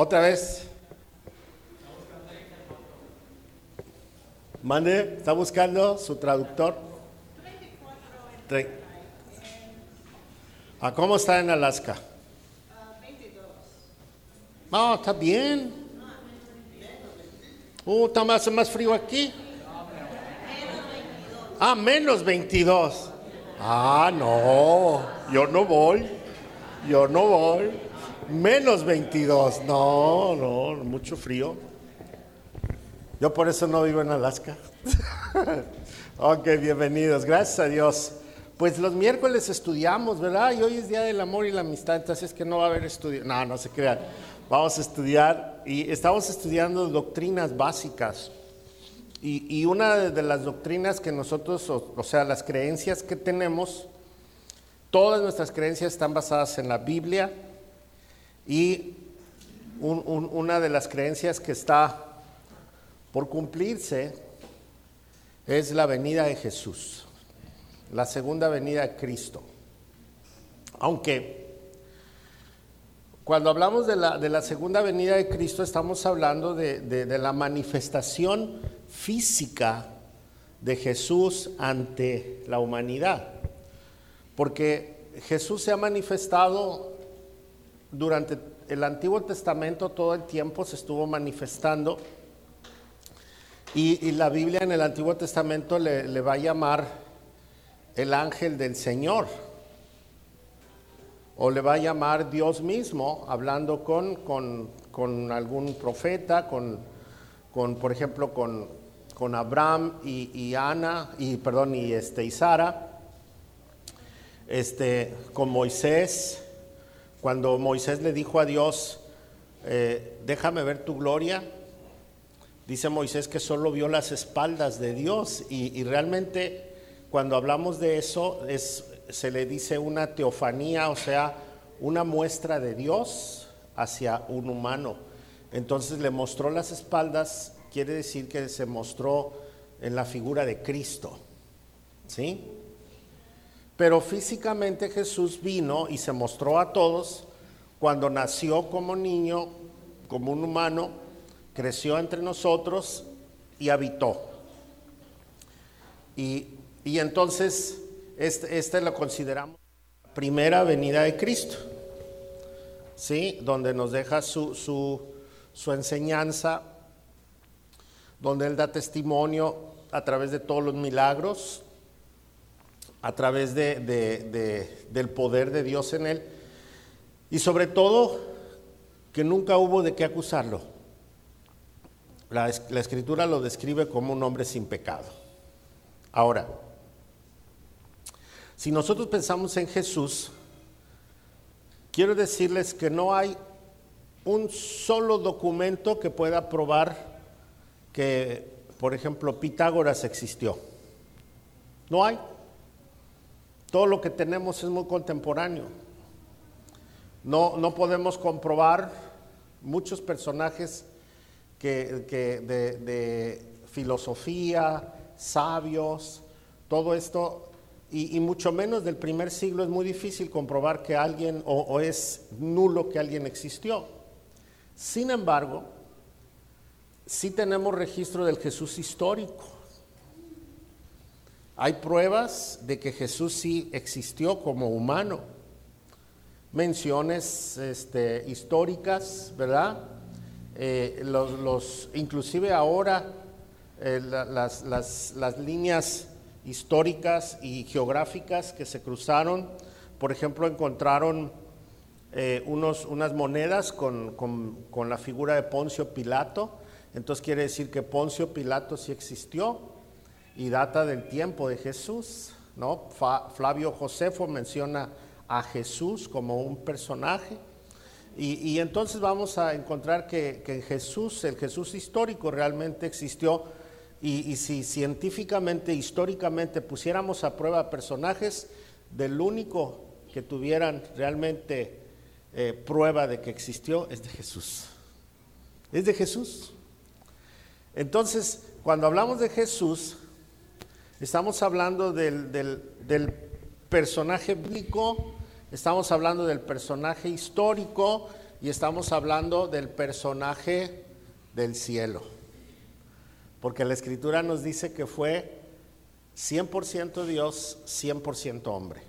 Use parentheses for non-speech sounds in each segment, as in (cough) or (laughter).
Otra vez. Mande, está buscando su traductor. ¿A cómo está en Alaska? No, está bien. Uh, está más, más frío aquí. Ah, menos 22. Ah, no, yo no voy. Yo no voy. Menos 22. No, no, mucho frío. Yo por eso no vivo en Alaska. (laughs) ok, bienvenidos. Gracias a Dios. Pues los miércoles estudiamos, ¿verdad? Y hoy es Día del Amor y la Amistad, entonces es que no va a haber estudio. No, no se crean. Vamos a estudiar y estamos estudiando doctrinas básicas. Y, una de, las doctrinas que nosotros, o sea, las creencias que tenemos, todas nuestras creencias están basadas en la Biblia y un- un- una de las creencias que está por cumplirse es la venida de Jesús, la segunda venida de Cristo. Aunque cuando hablamos de la, segunda venida de Cristo estamos hablando de la manifestación física de Jesús ante la humanidad. Porque Jesús se ha manifestado durante el Antiguo Testamento, todo el tiempo se estuvo manifestando. Y, la Biblia en el Antiguo Testamento le, le va a llamar el ángel del Señor. O le va a llamar Dios mismo, hablando con, con- con algún profeta, con, con, por ejemplo, con, con Abraham y, y Ana, y perdón, y este, y Sara, este, con Moisés, cuando Moisés le dijo a Dios, eh, déjame ver tu gloria, Dice Moisés que solo vio las espaldas de Dios y, y realmente cuando hablamos de eso es, se le dice una teofanía, o sea, una muestra de Dios hacia un humano. Entonces le mostró las espaldas, quiere decir que se mostró en la figura de Cristo. ¿Sí? Pero físicamente Jesús vino y se mostró a todos cuando nació como niño, como un humano, creció entre nosotros y habitó. Y, y entonces este, este lo consideramos la primera venida de Cristo, ¿sí? Donde nos deja su, su, su enseñanza, donde Él da testimonio a través de todos los milagros, a través de, de- de- del poder de Dios en Él, y sobre todo que nunca hubo de qué acusarlo. La, la escritura lo describe como un hombre sin pecado. Ahora, si nosotros pensamos en Jesús, quiero decirles que no hay un solo documento que pueda probar que, por ejemplo, Pitágoras existió. No hay. Todo lo que tenemos es muy contemporáneo. No, no podemos comprobar muchos personajes que, de, filosofía, sabios, todo esto, y, y mucho menos del primer siglo es muy difícil comprobar que alguien, o, o es nulo que alguien existió. Sin embargo, sí tenemos registro del Jesús histórico. Hay pruebas de que Jesús sí existió como humano. Menciones este, históricas, ¿verdad? Eh, los, los- inclusive ahora eh, la- las, las- las líneas históricas y geográficas que se cruzaron, por ejemplo, encontraron eh, unos, unas monedas con, con- con la figura de Poncio Pilato, entonces quiere decir que Poncio Pilato sí existió y data del tiempo de Jesús, ¿no? Flavio Josefo menciona a Jesús como un personaje. Y, entonces vamos a encontrar que, que Jesús, el Jesús histórico realmente existió. Y, y si científicamente, históricamente pusiéramos a prueba personajes, del único que tuvieran realmente eh, prueba de que existió es de Jesús. Es de Jesús. Entonces, cuando hablamos de Jesús, estamos hablando del, del- personaje bíblico, estamos hablando del personaje histórico y estamos hablando del personaje del cielo. Porque la escritura nos dice que fue 100% Dios, 100% hombre.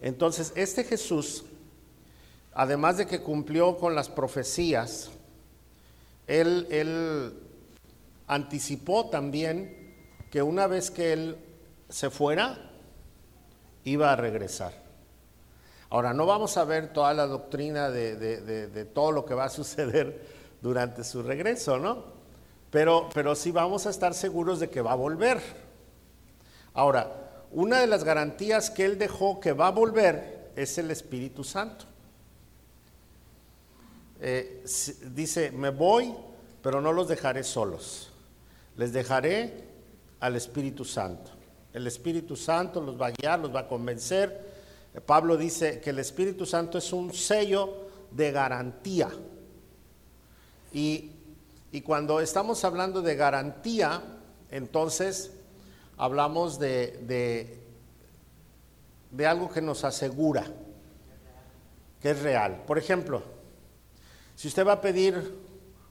Entonces, este Jesús, además de que cumplió con las profecías, él, él anticipó también que una vez que él se fuera, iba a regresar. Ahora, no vamos a ver toda la doctrina de, todo lo que va a suceder durante su regreso, ¿no? Pero, pero sí vamos a estar seguros de que va a volver. Ahora, una de las garantías que él dejó que va a volver es el Espíritu Santo. Eh, dice, me voy, pero no los dejaré solos. Les dejaré al Espíritu Santo. El Espíritu Santo los va a guiar, los va a convencer Pablo dice que el Espíritu Santo es un sello de garantía. Y, cuando estamos hablando de garantía, entonces hablamos de, de, algo que nos asegura, que es real. Por ejemplo, si usted va a pedir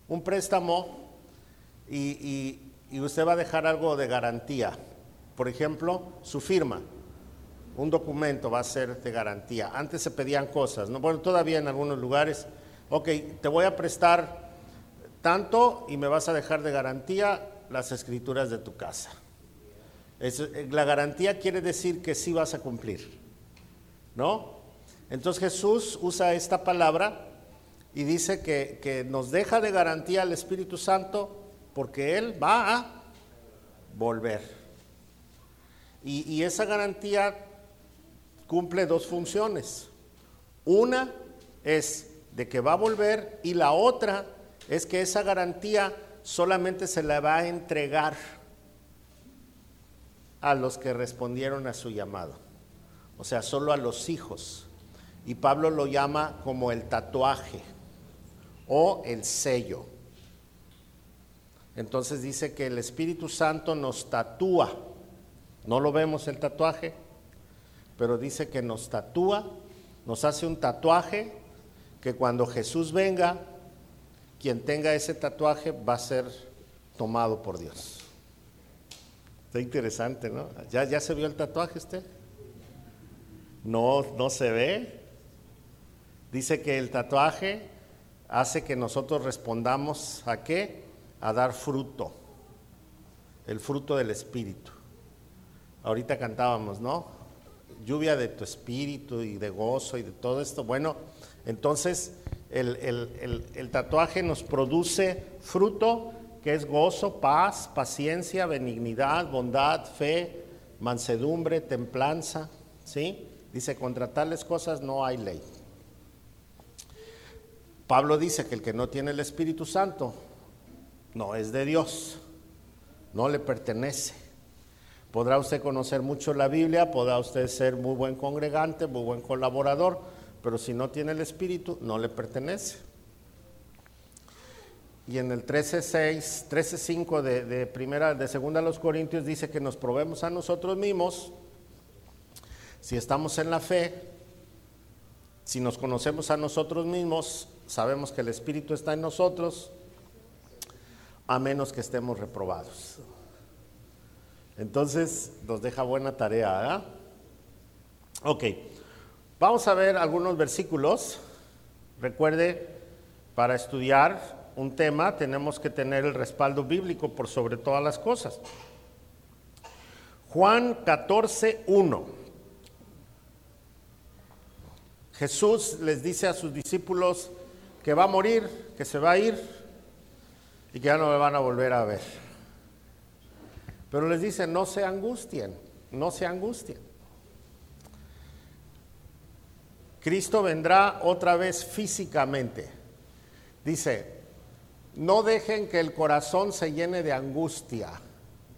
un préstamo y, y usted va a dejar algo de garantía, por ejemplo, su firma un documento va a ser de garantía. Antes se pedían cosas, ¿no? Bueno, todavía en algunos lugares, ok, te voy a prestar tanto y me vas a dejar de garantía las escrituras de tu casa. Eh, la garantía quiere decir que sí vas a cumplir, ¿no? Entonces Jesús usa esta palabra y dice que, nos deja de garantía al Espíritu Santo porque Él va a volver. Y, esa garantía cumple dos funciones. Una es de que va a volver y la otra es que esa garantía solamente se la va a entregar a los que respondieron a su llamado. O sea, solo a los hijos. Y Pablo lo llama como el tatuaje o el sello. Entonces dice que el Espíritu Santo nos tatúa. ¿No lo vemos el tatuaje? pero dice que nos tatúa, nos hace un tatuaje, que cuando Jesús venga, quien tenga ese tatuaje va a ser tomado por Dios. Está interesante, ¿no? ¿Ya, ya se vio el tatuaje usted? No, no se ve. Dice que el tatuaje hace que nosotros respondamos a qué? A dar fruto, el fruto del Espíritu. Ahorita cantábamos, ¿no? lluvia de tu espíritu y de gozo y de todo esto. Bueno, entonces el, tatuaje nos produce fruto que es gozo, paz, paciencia, benignidad, bondad, fe, mansedumbre, templanza. ¿Sí? Dice, contra tales cosas no hay ley. Pablo dice que el que no tiene el Espíritu Santo no es de Dios, no le pertenece. Podrá usted conocer mucho la Biblia, podrá usted ser muy buen congregante, muy buen colaborador, pero si no tiene el Espíritu, no le pertenece. Y en el 13.6, 13.5 de, de, primera, de segunda a los Corintios dice que nos probemos a nosotros mismos, si estamos en la fe, si nos conocemos a nosotros mismos, sabemos que el Espíritu está en nosotros, a menos que estemos reprobados. Entonces nos deja buena tarea. Ok, vamos a ver algunos versículos. Recuerde, para estudiar un tema tenemos que tener el respaldo bíblico por sobre todas las cosas. Juan 14, 1. Jesús les dice a sus discípulos que va a morir, que se va a ir y que ya no me van a volver a ver. Pero les dice, no se angustien, no se angustien. Cristo vendrá otra vez físicamente. Dice, no dejen que el corazón se llene de angustia.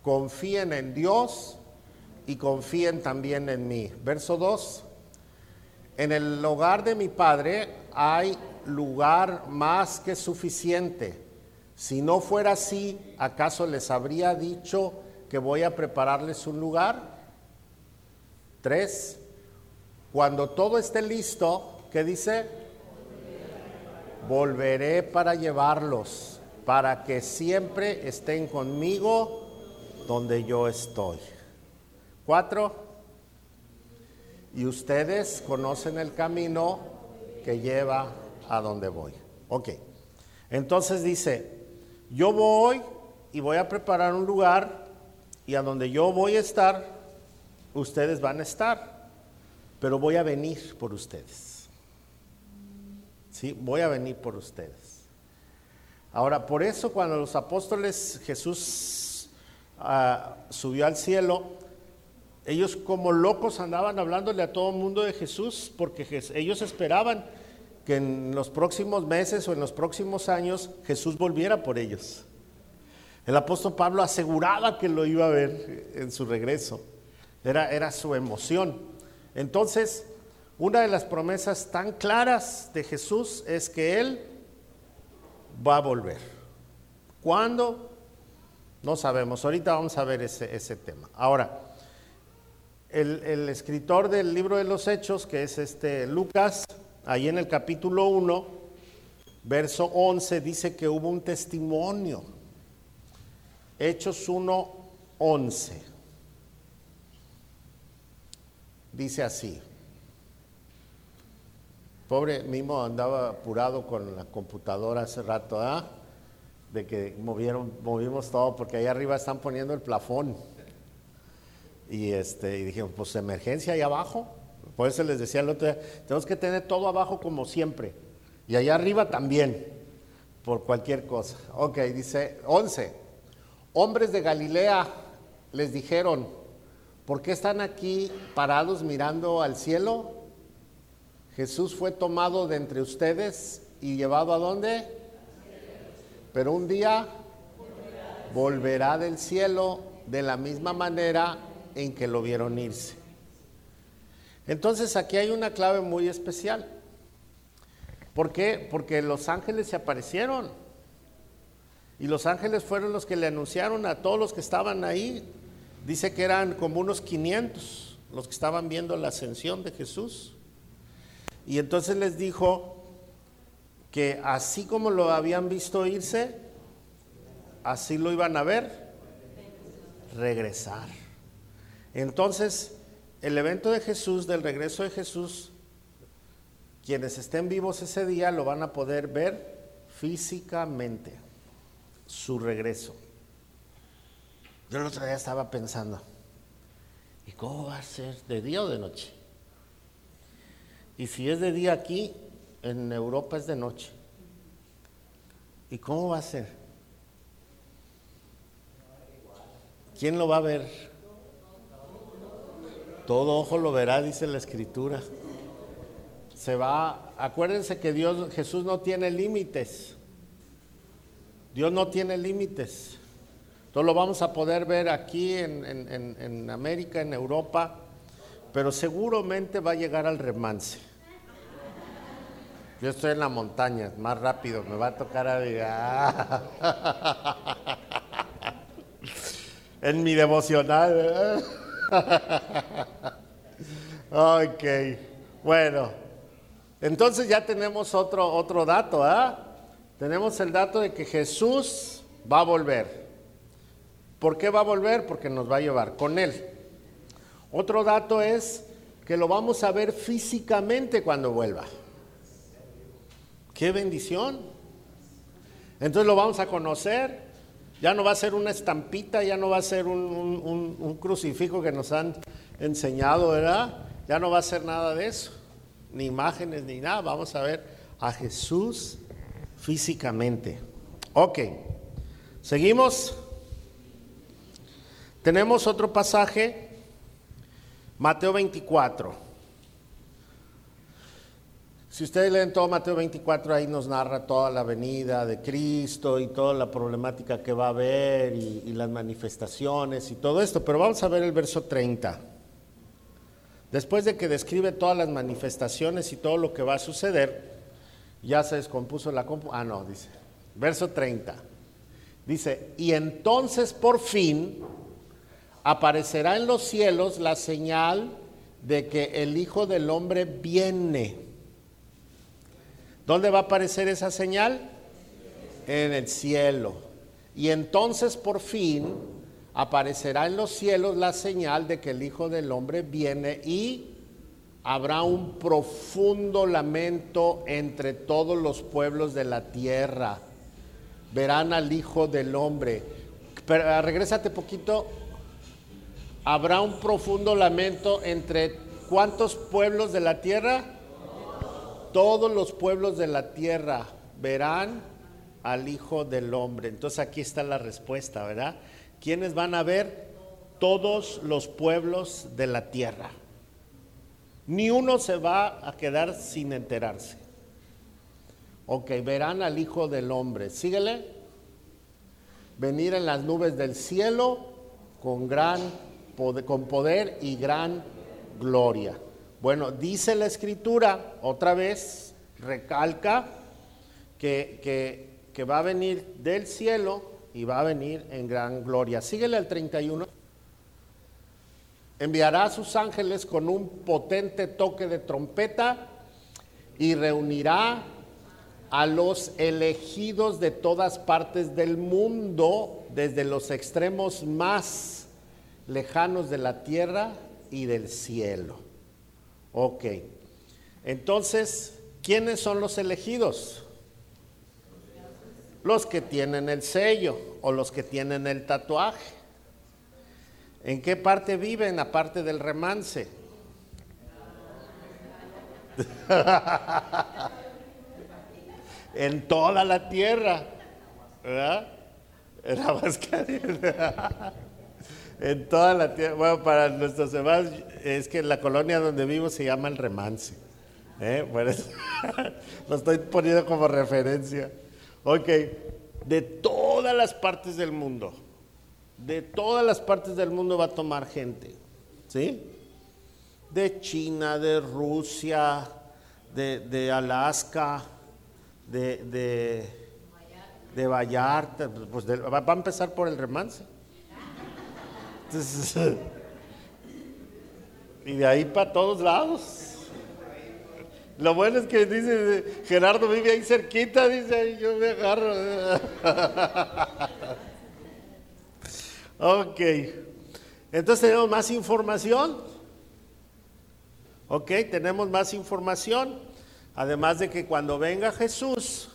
Confíen en Dios y confíen también en mí. Verso 2. En el hogar de mi Padre hay lugar más que suficiente. Si no fuera así, ¿acaso les habría dicho que voy a prepararles un lugar. Tres, cuando todo esté listo, ¿qué dice? volveré para llevarlos, para que siempre estén conmigo donde yo estoy. Cuatro, y ustedes conocen el camino que lleva a donde voy. Ok, entonces dice, yo voy y voy a preparar un lugar y a donde yo voy a estar, ustedes van a estar, pero voy a venir por ustedes. ¿Sí? Voy a venir por ustedes. Ahora, por eso cuando los apóstoles Jesús ah, subió al cielo, ellos como locos andaban hablándole a todo el mundo de Jesús porque ellos esperaban que en los próximos meses o en los próximos años Jesús volviera por ellos. El apóstol Pablo aseguraba que lo iba a ver en su regreso. Era, era su emoción. Entonces, una de las promesas tan claras de Jesús es que Él va a volver. ¿Cuándo? No sabemos. Ahorita vamos a ver ese, ese tema. Ahora, el, escritor del libro de los Hechos, que es este Lucas, ahí en el capítulo 1, verso 11, dice que hubo un testimonio. Hechos 1, 11. Dice así. Pobre Mimo andaba apurado con la computadora hace rato, ¿ah? De que movieron, movimos todo, porque ahí arriba están poniendo el plafón. Y, este, y dijimos, pues emergencia ahí abajo. Por eso les decía el otro día, tenemos que tener todo abajo como siempre. Y allá arriba también, por cualquier cosa. Ok, dice 11. Hombres de Galilea les dijeron, ¿por qué están aquí parados mirando al cielo? Jesús fue tomado de entre ustedes y llevado a dónde? Pero un día volverá del cielo de la misma manera en que lo vieron irse. Entonces aquí hay una clave muy especial. ¿Por qué? Porque los ángeles se aparecieron. Y los ángeles fueron los que le anunciaron a todos los que estaban ahí. Dice que eran como unos 500 los que estaban viendo la ascensión de Jesús. Y entonces les dijo que así como lo habían visto irse, así lo iban a ver regresar. Entonces, el evento de Jesús, del regreso de Jesús, quienes estén vivos ese día lo van a poder ver físicamente, su regreso. Yo el otro día estaba pensando, ¿y cómo va a ser? ¿De día o de noche? Y si es de día aquí, en Europa es de noche. ¿Y cómo va a ser? ¿Quién lo va a ver? Todo ojo lo verá, dice la escritura. Se va, acuérdense que Dios, Jesús no tiene límites. Dios no tiene límites. Todo lo vamos a poder ver aquí en, América, en Europa, pero seguramente va a llegar al remance. Yo estoy en la montaña, más rápido, me va a tocar a... (laughs) en mi devocional. (laughs) ok, bueno, entonces ya tenemos otro, otro dato, ¿ah? Tenemos el dato de que Jesús va a volver. ¿Por qué va a volver? Porque nos va a llevar con Él. Otro dato es que lo vamos a ver físicamente cuando vuelva. ¡Qué bendición! Entonces lo vamos a conocer, ya no va a ser una estampita, ya no va a ser un, crucifijo que nos han enseñado, ¿verdad? Ya no va a ser nada de eso, ni imágenes ni nada. Vamos a ver a Jesús físicamente. Ok, seguimos. Tenemos otro pasaje, Mateo 24. Si ustedes leen todo Mateo 24, ahí nos narra toda la venida de Cristo y toda la problemática que va a haber y, las manifestaciones y todo esto. Pero vamos a ver el verso 30. Después de que describe todas las manifestaciones y todo lo que va a suceder, ya se descompuso la compu. Ah, no, dice. Verso 30. Dice, y entonces por fin aparecerá en los cielos la señal de que el Hijo del Hombre viene ¿Dónde va a aparecer esa señal? En el cielo. Y entonces por fin aparecerá en los cielos la señal de que el Hijo del Hombre viene y habrá un profundo lamento entre todos los pueblos de la tierra. Verán al Hijo del Hombre. Pero ah, regrésate poquito. Habrá un profundo lamento entre cuántos pueblos de la tierra? Todos los pueblos de la tierra verán al Hijo del Hombre. Entonces aquí está la respuesta, ¿verdad? ¿Quiénes van a ver? Todos los pueblos de la tierra. Ni uno se va a quedar sin enterarse. Ok, verán al Hijo del Hombre. Síguele. Venir en las nubes del cielo con gran poder, con poder y gran gloria. Bueno, dice la escritura, otra vez, recalca que, va a venir del cielo y va a venir en gran gloria. Síguele al 31 enviará a sus ángeles con un potente toque de trompeta y reunirá a los elegidos de todas partes del mundo, desde los extremos más lejanos de la tierra y del cielo. Ok, entonces, ¿quiénes son los elegidos? Los que tienen el sello o los que tienen el tatuaje. ¿En qué parte viven aparte del remance? (laughs) en toda la tierra. (laughs) en toda la tierra. Bueno, para nuestros demás, es que la colonia donde vivo se llama el remance. ¿eh? (laughs) Lo estoy poniendo como referencia. Ok, de todas las partes del mundo de todas las partes del mundo va a tomar gente, ¿sí? De China, de Rusia, de, Alaska, de, de, de Vallarta, pues va, a empezar por el remance. (laughs) y de ahí para todos lados. Lo bueno es que dice, Gerardo vive ahí cerquita, dice, yo me agarro. (laughs) Ok. Entonces tenemos más información. Ok, tenemos más información. Además de que cuando venga Jesús,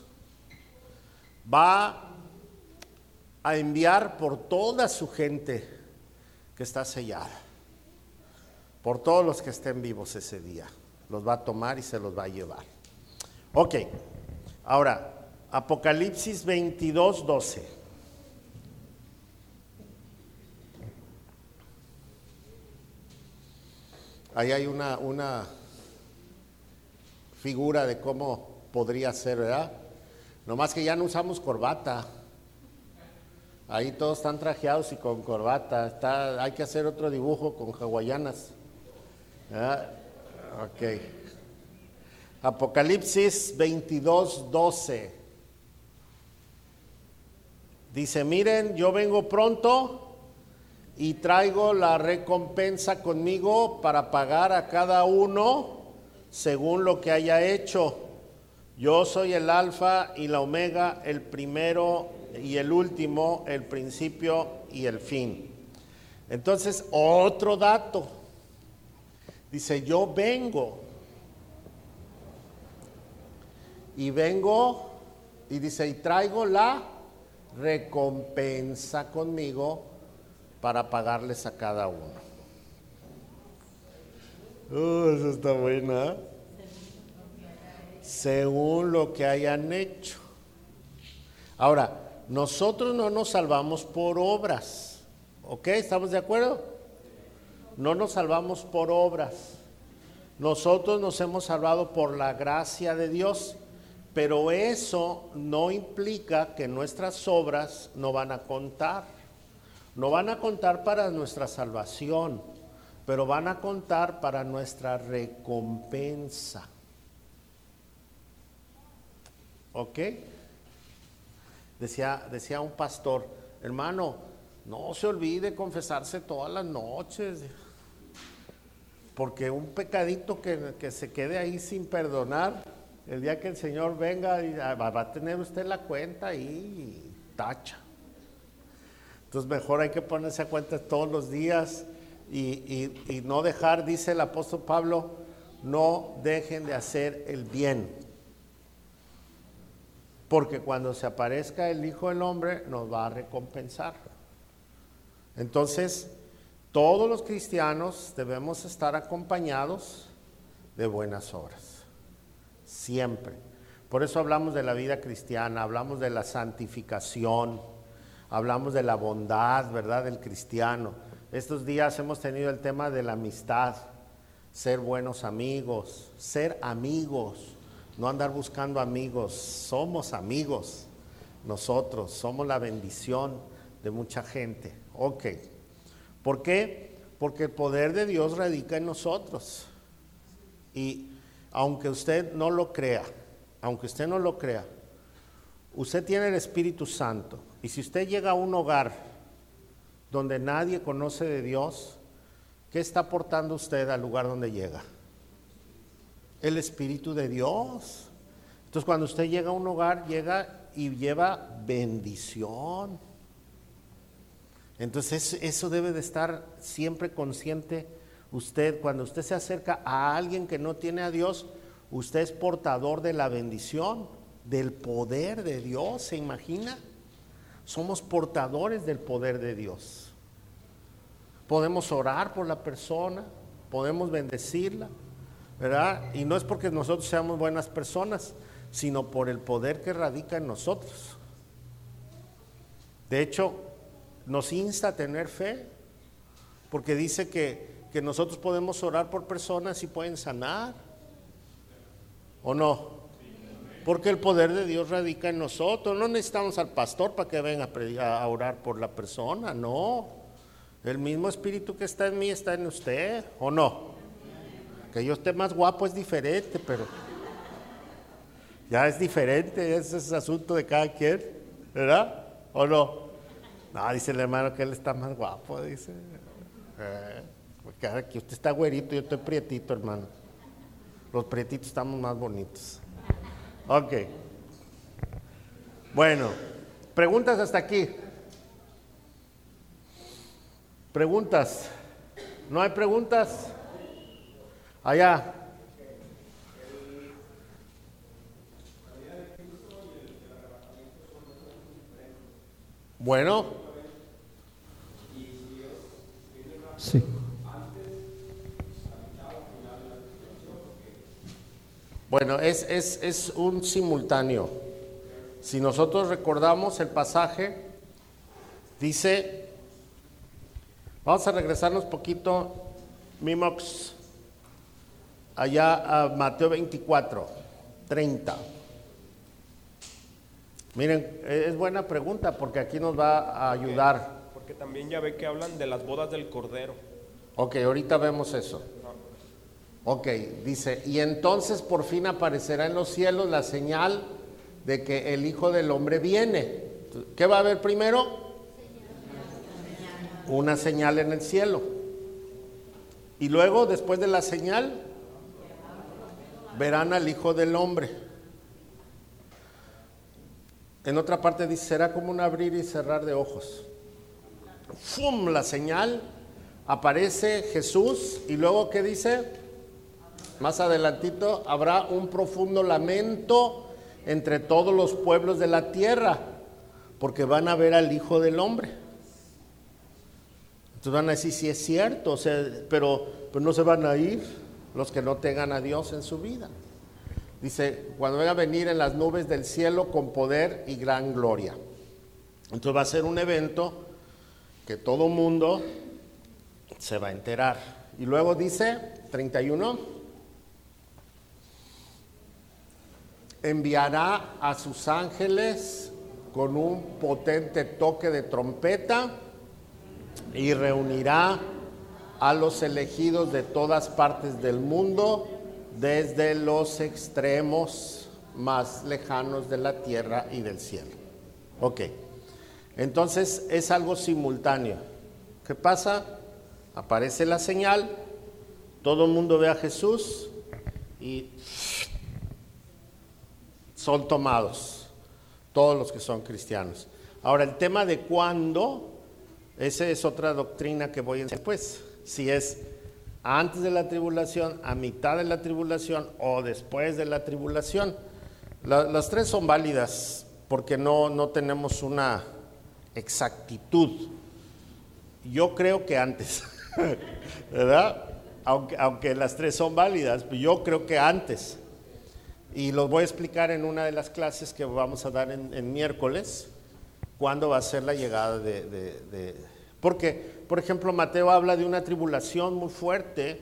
va a enviar por toda su gente está sellada. Por todos los que estén vivos ese día. Los va a tomar y se los va a llevar. Ok. Ahora, Apocalipsis 22, 12. Ahí hay una, una figura de cómo podría ser, ¿verdad? Nomás que ya no usamos corbata. Ahí todos están trajeados y con corbata. Está, hay que hacer otro dibujo con hawaianas. Ok. Apocalipsis 22, 12. Dice, miren, yo vengo pronto y traigo la recompensa conmigo para pagar a cada uno según lo que haya hecho. Yo soy el alfa y la omega, el primero y el último, el principio y el fin. Entonces, otro dato. Dice, yo vengo. Y vengo, y dice, y traigo la recompensa conmigo para pagarles a cada uno. Oh, eso está buena. Según lo que hayan hecho. Ahora, nosotros no nos salvamos por obras. ¿Ok? ¿Estamos de acuerdo? No nos salvamos por obras. Nosotros nos hemos salvado por la gracia de Dios. Pero eso no implica que nuestras obras no van a contar. No van a contar para nuestra salvación, pero van a contar para nuestra recompensa. ¿Ok? Decía, decía un pastor, hermano, no se olvide confesarse todas las noches, porque un pecadito que, que se quede ahí sin perdonar, El día que el Señor venga, ah, va a tener usted la cuenta ahí y tacha. Entonces mejor hay que ponerse a cuenta todos los días y, y no dejar, dice el apóstol Pablo, no dejen de hacer el bien. Porque cuando se aparezca el Hijo del Hombre nos va a recompensar. Entonces, todos los cristianos debemos estar acompañados de buenas obras. Siempre. Por eso hablamos de la vida cristiana, hablamos de la santificación, hablamos de la bondad, ¿verdad?, del cristiano. Estos días hemos tenido el tema de la amistad, ser buenos amigos, ser amigos, no andar buscando amigos, somos amigos nosotros, somos la bendición de mucha gente. Ok. ¿Por qué? Porque el poder de Dios radica en nosotros. Y aunque usted no lo crea, aunque usted no lo crea, usted tiene el Espíritu Santo. Y si usted llega a un hogar donde nadie conoce de Dios, ¿qué está aportando usted al lugar donde llega? El Espíritu de Dios. Entonces cuando usted llega a un hogar, llega y lleva bendición. Entonces eso debe de estar siempre consciente usted. Cuando usted se acerca a alguien que no tiene a Dios, usted es portador de la bendición, del poder de Dios, ¿se imagina? Somos portadores del poder de Dios. Podemos orar por la persona, podemos bendecirla, ¿verdad? Y no es porque nosotros seamos buenas personas, sino por el poder que radica en nosotros. De hecho, nos insta a tener fe, porque dice que, que nosotros podemos orar por personas y pueden sanar, ¿o no? Porque el poder de Dios radica en nosotros. No necesitamos al pastor para que venga a, a orar por la persona, no. El mismo espíritu que está en mí está en usted, ¿o no? Que yo esté más guapo es diferente, pero ya es diferente, ese es asunto de cada quien, ¿verdad? ¿O no? No, dice el hermano que él está más guapo, dice. Eh, porque aquí usted está güerito, yo estoy prietito, hermano. Los prietitos estamos más bonitos. Ok. Bueno, preguntas hasta aquí. Preguntas. ¿No hay preguntas? Allá. Bueno. Sí. Bueno, es, es, es, un simultáneo. Si nosotros recordamos el pasaje, dice, vamos a regresarnos poquito, Mimox, allá a Mateo 24, 30. Miren, es buena pregunta porque aquí nos va a ayudar. Porque también ya ve que hablan de las bodas del Cordero. Ok, ahorita vemos eso. Ok, dice, y entonces por fin aparecerá en los cielos la señal de que el Hijo del Hombre viene. ¿Qué va a haber primero? Una señal en el cielo. Y luego, después de la señal, verán al Hijo del Hombre. En otra parte dice, será como un abrir y cerrar de ojos. ¡Fum! La señal, aparece Jesús y luego ¿qué dice? Más adelantito habrá un profundo lamento entre todos los pueblos de la tierra, porque van a ver al Hijo del Hombre. Entonces van a decir, si es cierto, pero, pero no se van a ir los que no tengan a Dios en su vida. Dice, cuando venga a venir en las nubes del cielo con poder y gran gloria. Entonces va a ser un evento que todo mundo se va a enterar. Y luego dice, 31, enviará a sus ángeles con un potente toque de trompeta y reunirá a los elegidos de todas partes del mundo desde los extremos más lejanos de la tierra y del cielo. Ok, entonces es algo simultáneo. ¿Qué pasa? Aparece la señal, todo el mundo ve a Jesús y son tomados, todos los que son cristianos. Ahora, el tema de cuándo, esa es otra doctrina que voy a enseñar, pues, si es antes de la tribulación, a mitad de la tribulación o después de la tribulación. las tres son válidas porque no, no tenemos una exactitud. Yo creo que antes, (laughs) ¿verdad? Aunque, aunque las tres son válidas, yo creo que antes. Y los voy a explicar en una de las clases que vamos a dar en, miércoles, cuándo va a ser la llegada de, de, Porque, por ejemplo, Mateo habla de una tribulación muy fuerte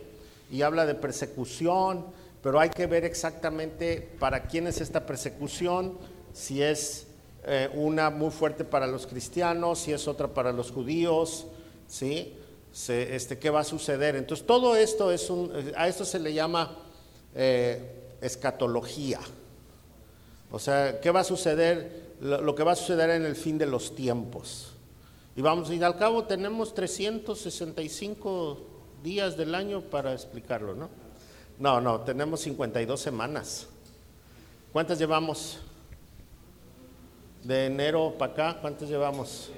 y habla de persecución, pero hay que ver exactamente para quién es esta persecución, si es eh, una muy fuerte para los cristianos, si es otra para los judíos, ¿sí? este, ¿Qué va a suceder? Entonces, todo esto es un, a esto se le llama eh, escatología. O sea, ¿qué va a suceder? Lo, que va a suceder en el fin de los tiempos. Y vamos, y al cabo tenemos 365 días del año para explicarlo, ¿no? No, no, tenemos 52 semanas. ¿Cuántas llevamos? de enero para acá, ¿cuántos llevamos?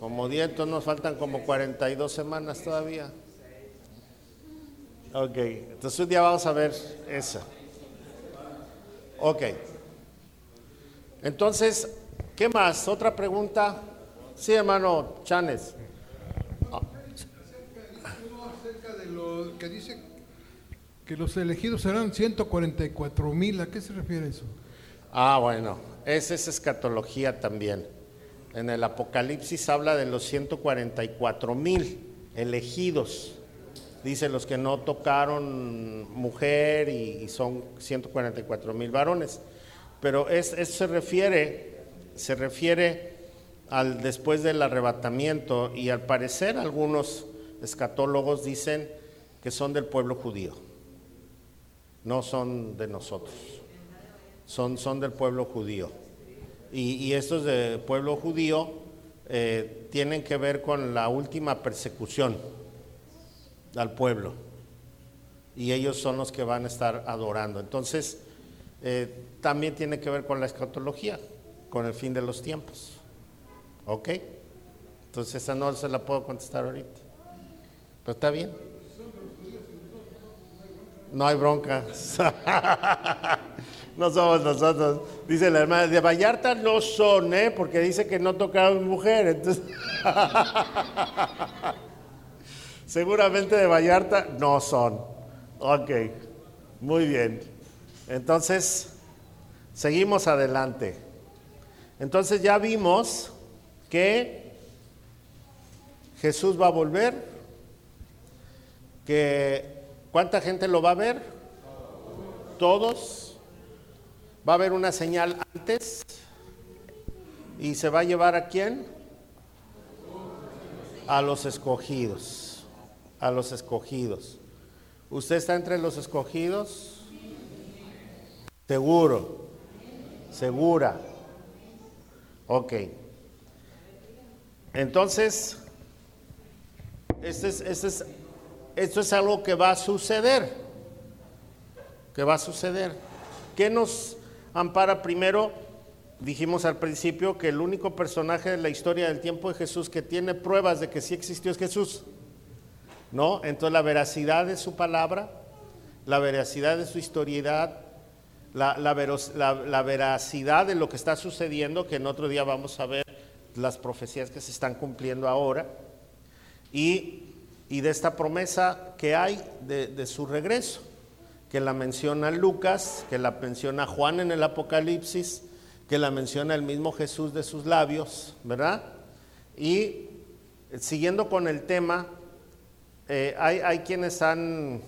Como 10, entonces nos faltan como 42 semanas todavía. Ok, entonces un día vamos a ver esa. Ok. Entonces, ¿qué más? ¿Otra pregunta? Sí, hermano Chanes. Acerca de lo que dice que los elegidos serán 144 mil, ¿a qué se refiere eso? Ah, bueno, esa es escatología también. En el Apocalipsis habla de los 144 mil elegidos. Dice los que no tocaron mujer y, son 144 mil varones. Pero eso se refiere, se refiere al después del arrebatamiento y al parecer algunos escatólogos dicen que son del pueblo judío, no son de nosotros son, son del pueblo judío. Y, estos del pueblo judío eh, tienen que ver con la última persecución al pueblo. Y ellos son los que van a estar adorando. Entonces, eh, también tiene que ver con la escatología, con el fin de los tiempos. ¿Ok? Entonces, esa no se la puedo contestar ahorita. Pero está bien. No hay bronca. (laughs) no somos nosotros. Dice la hermana, de Vallarta no son, ¿eh? Porque dice que no tocaron mujer. Entonces, (laughs) seguramente de Vallarta no son. Ok, muy bien. Entonces, seguimos adelante. Entonces ya vimos que Jesús va a volver, que ¿cuánta gente lo va a ver? Todos Va a haber una señal antes y se va a llevar a quién? A los escogidos. A los escogidos. ¿Usted está entre los escogidos? Seguro. Segura. Ok. Entonces, este es, este es, esto es algo que va a suceder. Que va a suceder. ¿Qué nos ampara primero, dijimos al principio que el único personaje de la historia del tiempo de Jesús que tiene pruebas de que sí existió es Jesús. ¿No? Entonces la veracidad de su palabra, la veracidad de su historiedad, la, la, veracidad de lo que está sucediendo, que en otro día vamos a ver las profecías que se están cumpliendo ahora, y, de esta promesa que hay de su regreso que la menciona Lucas, que la menciona Juan en el Apocalipsis, que la menciona el mismo Jesús de sus labios, ¿verdad? Y siguiendo con el tema, eh, hay, hay quienes han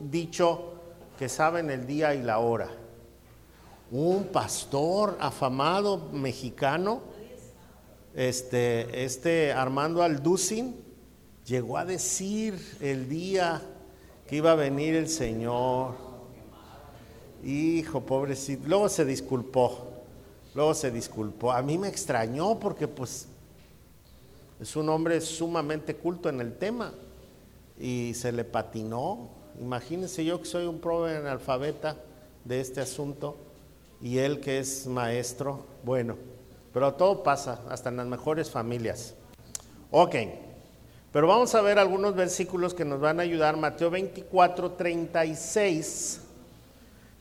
dicho que saben el día y la hora. Un pastor afamado mexicano, este, este Armando Alducin, llegó a decir el día que iba a venir el Señor. Hijo, pobrecito. Luego se disculpó. Luego se disculpó. A mí me extrañó porque pues es un hombre sumamente culto en el tema y se le patinó. Imagínense yo que soy un pobre analfabeta de este asunto y él que es maestro, bueno, pero todo pasa, hasta en las mejores familias. Ok, pero vamos a ver algunos versículos que nos van a ayudar. Mateo 24, 36,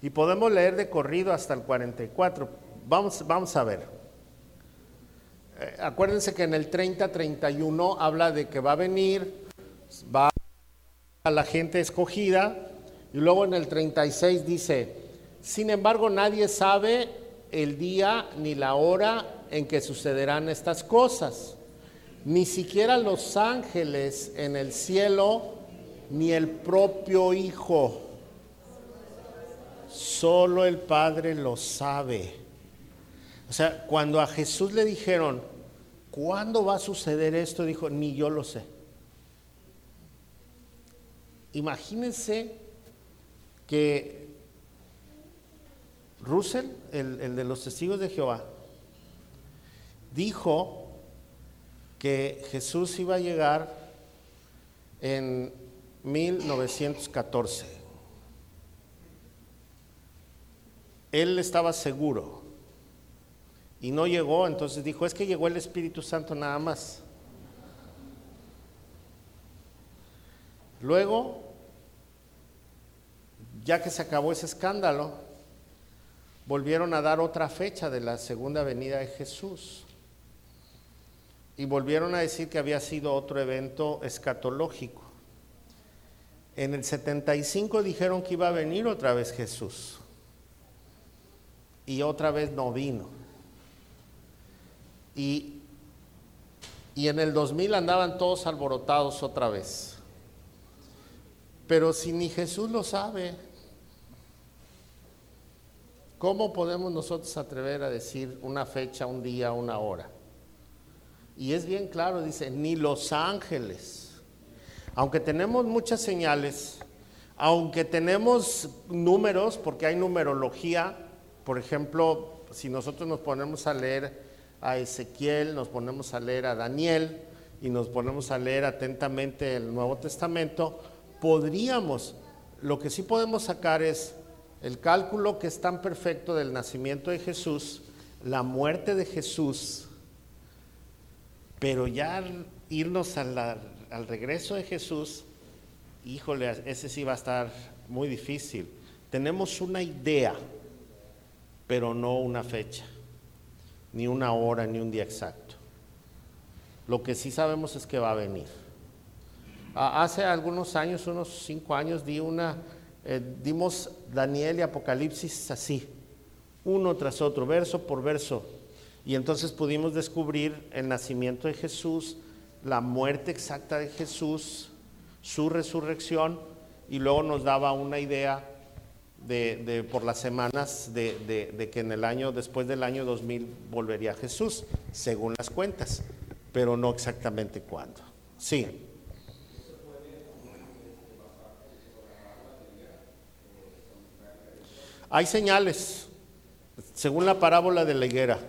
y podemos leer de corrido hasta el 44. Vamos, vamos a ver. Eh, acuérdense que en el 30, 31 habla de que va a venir, va a la gente escogida, y luego en el 36 dice, sin embargo nadie sabe el día ni la hora en que sucederán estas cosas, ni siquiera los ángeles en el cielo, ni el propio Hijo. Solo el Padre lo sabe. O sea, cuando a Jesús le dijeron, ¿cuándo va a suceder esto? Dijo, ni yo lo sé. Imagínense que Russell, el, el de los testigos de Jehová, dijo que Jesús iba a llegar en 1914. Él estaba seguro y no llegó, entonces dijo, es que llegó el Espíritu Santo nada más. Luego, ya que se acabó ese escándalo, volvieron a dar otra fecha de la segunda venida de Jesús. Y volvieron a decir que había sido otro evento escatológico. En el 75 dijeron que iba a venir otra vez Jesús. Y otra vez no vino. Y, y en el 2000 andaban todos alborotados otra vez. Pero si ni Jesús lo sabe, ¿cómo podemos nosotros atrever a decir una fecha, un día, una hora? Y es bien claro, dice, ni los ángeles. Aunque tenemos muchas señales, aunque tenemos números, porque hay numerología, por ejemplo, si nosotros nos ponemos a leer a Ezequiel, nos ponemos a leer a Daniel y nos ponemos a leer atentamente el Nuevo Testamento, podríamos, lo que sí podemos sacar es el cálculo que es tan perfecto del nacimiento de Jesús, la muerte de Jesús, pero ya irnos al regreso de Jesús, híjole, ese sí va a estar muy difícil. Tenemos una idea, pero no una fecha ni una hora, ni un día exacto. Lo que sí sabemos es que va a venir. Hace algunos años, unos cinco años, di una, eh, dimos Daniel y Apocalipsis así, uno tras otro, verso por verso. Y entonces pudimos descubrir el nacimiento de Jesús, la muerte exacta de Jesús, su resurrección, y luego nos daba una idea de, por las semanas de, que en el año, después del año 2000, volvería Jesús, según las cuentas, pero no exactamente cuándo. Sí. Hay señales, según la parábola de la higuera.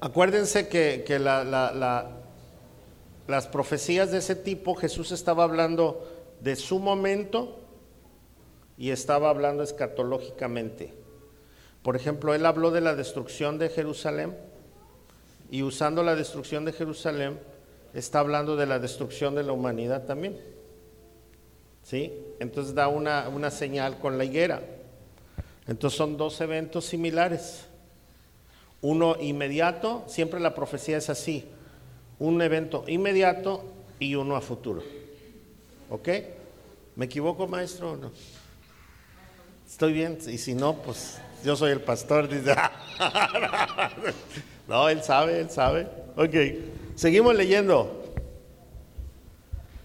Acuérdense que, las profecías de ese tipo, Jesús estaba hablando de su momento y estaba hablando escatológicamente. Por ejemplo, él habló de la destrucción de Jerusalén y usando la destrucción de Jerusalén está hablando de la destrucción de la humanidad también. ¿Sí? Entonces da una, una señal con la higuera. Entonces son dos eventos similares. Uno inmediato, siempre la profecía es así, un evento inmediato y uno a futuro. ¿Ok? ¿Me equivoco, maestro? No? ¿Estoy bien? Y si no, pues yo soy el pastor. Dice, (laughs) no, él sabe, él sabe. Ok, seguimos leyendo.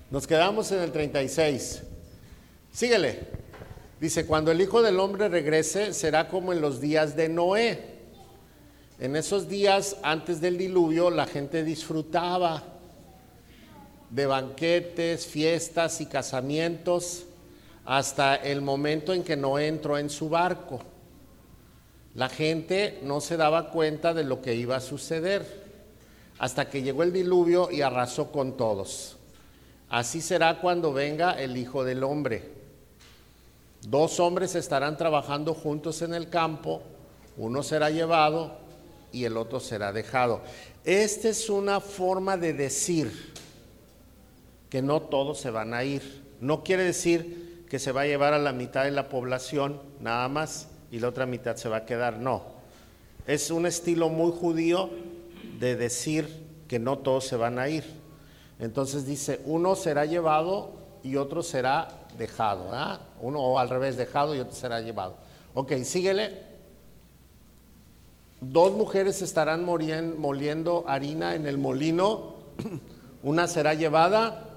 Nos quedamos en el 36. Síguele. Dice, cuando el Hijo del Hombre regrese, será como en los días de Noé en esos días antes del diluvio la gente disfrutaba de banquetes, fiestas y casamientos hasta el momento en que no entró en su barco. La gente no se daba cuenta de lo que iba a suceder. hasta que llegó el diluvio y arrasó con todos. Así será cuando venga el Hijo del Hombre. Dos hombres estarán trabajando juntos en el campo, uno será llevado y el otro será dejado. Esta es una forma de decir que no todos se van a ir. No quiere decir que se va a llevar a la mitad de la población nada más y la otra mitad se va a quedar. No. Es un estilo muy judío de decir que no todos se van a ir. Entonces dice, uno será llevado y otro será dejado. Uno o al revés, dejado y otro será llevado. Ok, síguele. Dos mujeres estarán moliendo harina en el molino. (clears throat) Una será llevada,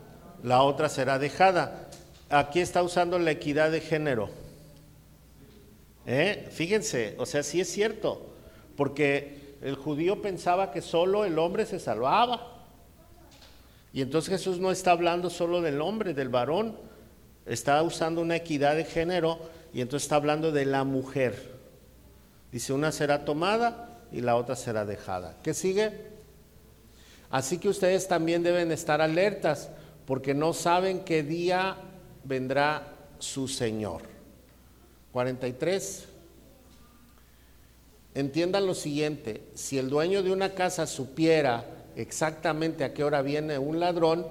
la otra será dejada. Aquí está usando la equidad de género. ¿Eh? Fíjense, o sea, sí es cierto, porque el judío pensaba que solo el hombre se salvaba. Y entonces Jesús no está hablando solo del hombre, del varón, está usando una equidad de género y entonces está hablando de la mujer. Dice, una será tomada y la otra será dejada. ¿Qué sigue? Así que ustedes también deben estar alertas porque no saben qué día vendrá su Señor. 43. Entiendan lo siguiente, si el dueño de una casa supiera exactamente a qué hora viene un ladrón,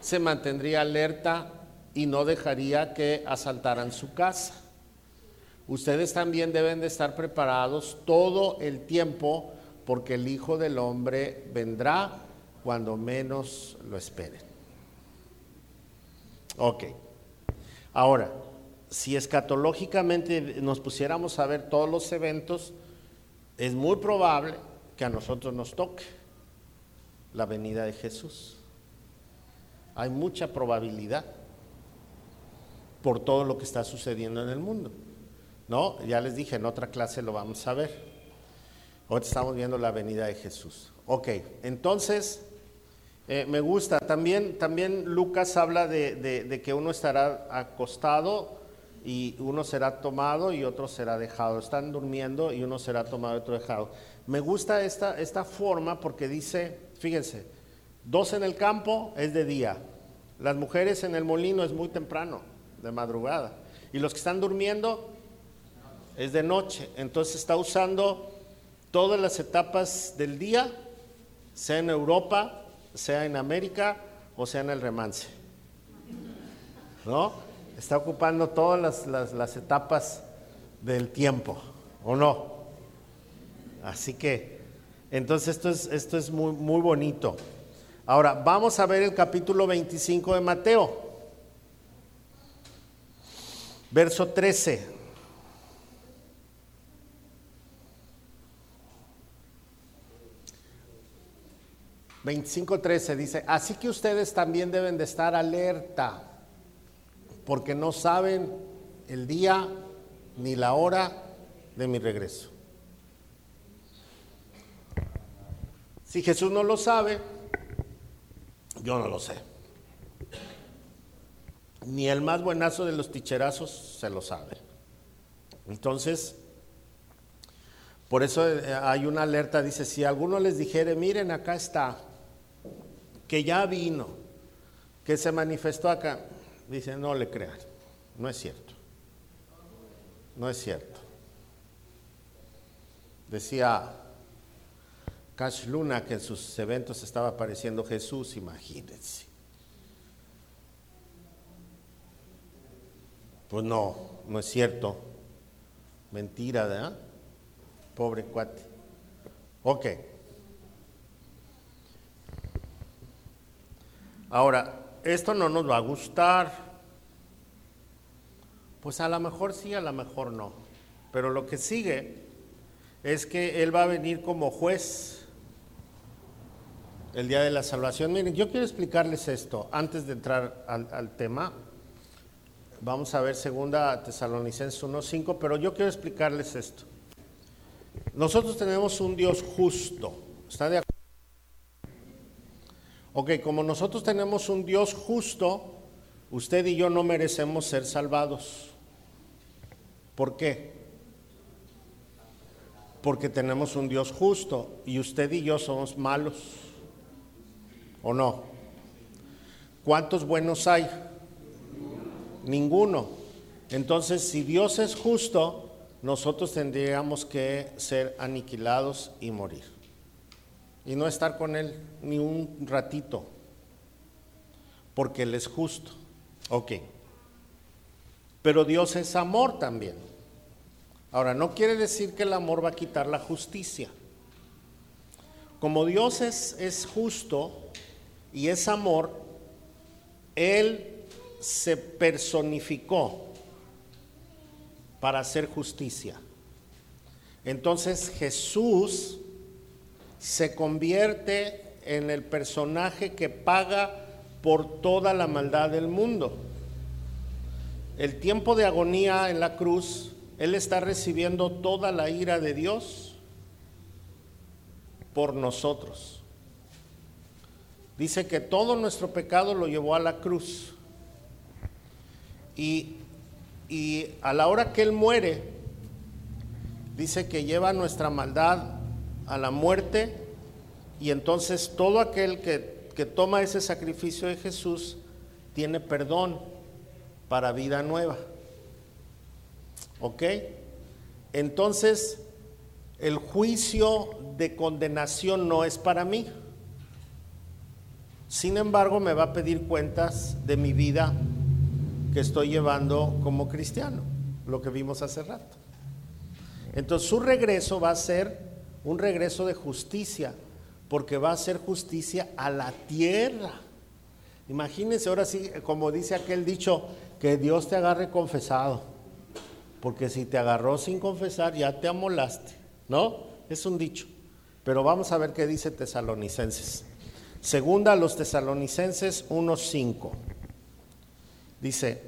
se mantendría alerta y no dejaría que asaltaran su casa. Ustedes también deben de estar preparados todo el tiempo porque el Hijo del Hombre vendrá cuando menos lo esperen. Ok. Ahora, si escatológicamente nos pusiéramos a ver todos los eventos, es muy probable que a nosotros nos toque la venida de Jesús. Hay mucha probabilidad por todo lo que está sucediendo en el mundo. ¿no? Ya les dije, en otra clase lo vamos a ver. Hoy estamos viendo la venida de Jesús. Ok, entonces, eh, me gusta. También, también Lucas habla de, que uno estará acostado y uno será tomado y otro será dejado. Están durmiendo y uno será tomado y otro dejado. Me gusta esta, esta forma porque dice, fíjense, dos en el campo es de día, las mujeres en el molino es muy temprano, de madrugada, y los que están durmiendo es de noche. Entonces está usando todas las etapas del día, sea en Europa, sea en América o sea en el remance. ¿No? Está ocupando todas las, etapas del tiempo, ¿o no? Así que, entonces esto es, esto es muy, muy bonito. Ahora, vamos a ver el capítulo 25 de Mateo. Verso 13. 25.13 dice, así que ustedes también deben de estar alerta, porque no saben el día ni la hora de mi regreso. Si Jesús no lo sabe, yo no lo sé. Ni el más buenazo de los ticherazos se lo sabe. Entonces, por eso eh, hay una alerta, dice, si alguno les dijere, miren, acá está, que ya vino, que se manifestó acá, dice, no le crean, no es cierto, no es cierto. Decía Cash Luna que en sus eventos estaba apareciendo Jesús, imagínense. Pues no, no es cierto. Mentira, ¿verdad? Pobre cuate. Ok. Ahora, esto no nos va a gustar. Pues a lo mejor sí, a lo mejor no. Pero lo que sigue es que Él va a venir como juez el día de la salvación. Miren, yo quiero explicarles esto antes de entrar al, tema. Vamos a ver segunda Tesalonicenses 1.5, pero yo quiero explicarles esto. Nosotros tenemos un Dios justo. ¿Está de acuerdo? Ok, como nosotros tenemos un Dios justo, usted y yo no merecemos ser salvados. ¿Por qué? Porque tenemos un Dios justo y usted y yo somos malos. ¿O no? ¿Cuántos buenos hay? Ninguno. Entonces, si Dios es justo, nosotros tendríamos que ser aniquilados y morir. Y no estar con Él ni un ratito, porque Él es justo. Ok. Pero Dios es amor también. Ahora, no quiere decir que el amor va a quitar la justicia. Como Dios es, es justo y es amor, Él se personificó para hacer justicia. Entonces Jesús se convierte en el personaje que paga por toda la maldad del mundo. El tiempo de agonía en la cruz, Él está recibiendo toda la ira de Dios por nosotros. Dice que todo nuestro pecado lo llevó a la cruz. Y, y a la hora que Él muere, dice que lleva nuestra maldad a la muerte y entonces todo aquel que, que toma ese sacrificio de Jesús tiene perdón para vida nueva. ¿Ok? Entonces, el juicio de condenación no es para mí. Sin embargo, me va a pedir cuentas de mi vida que estoy llevando como cristiano, lo que vimos hace rato. Entonces, su regreso va a ser un regreso de justicia, porque va a ser justicia a la tierra. Imagínense ahora sí, como dice aquel dicho, que Dios te agarre confesado, porque si te agarró sin confesar ya te amolaste, ¿no? Es un dicho. Pero vamos a ver qué dice Tesalonicenses. Segunda los Tesalonicenses 1.5. Dice,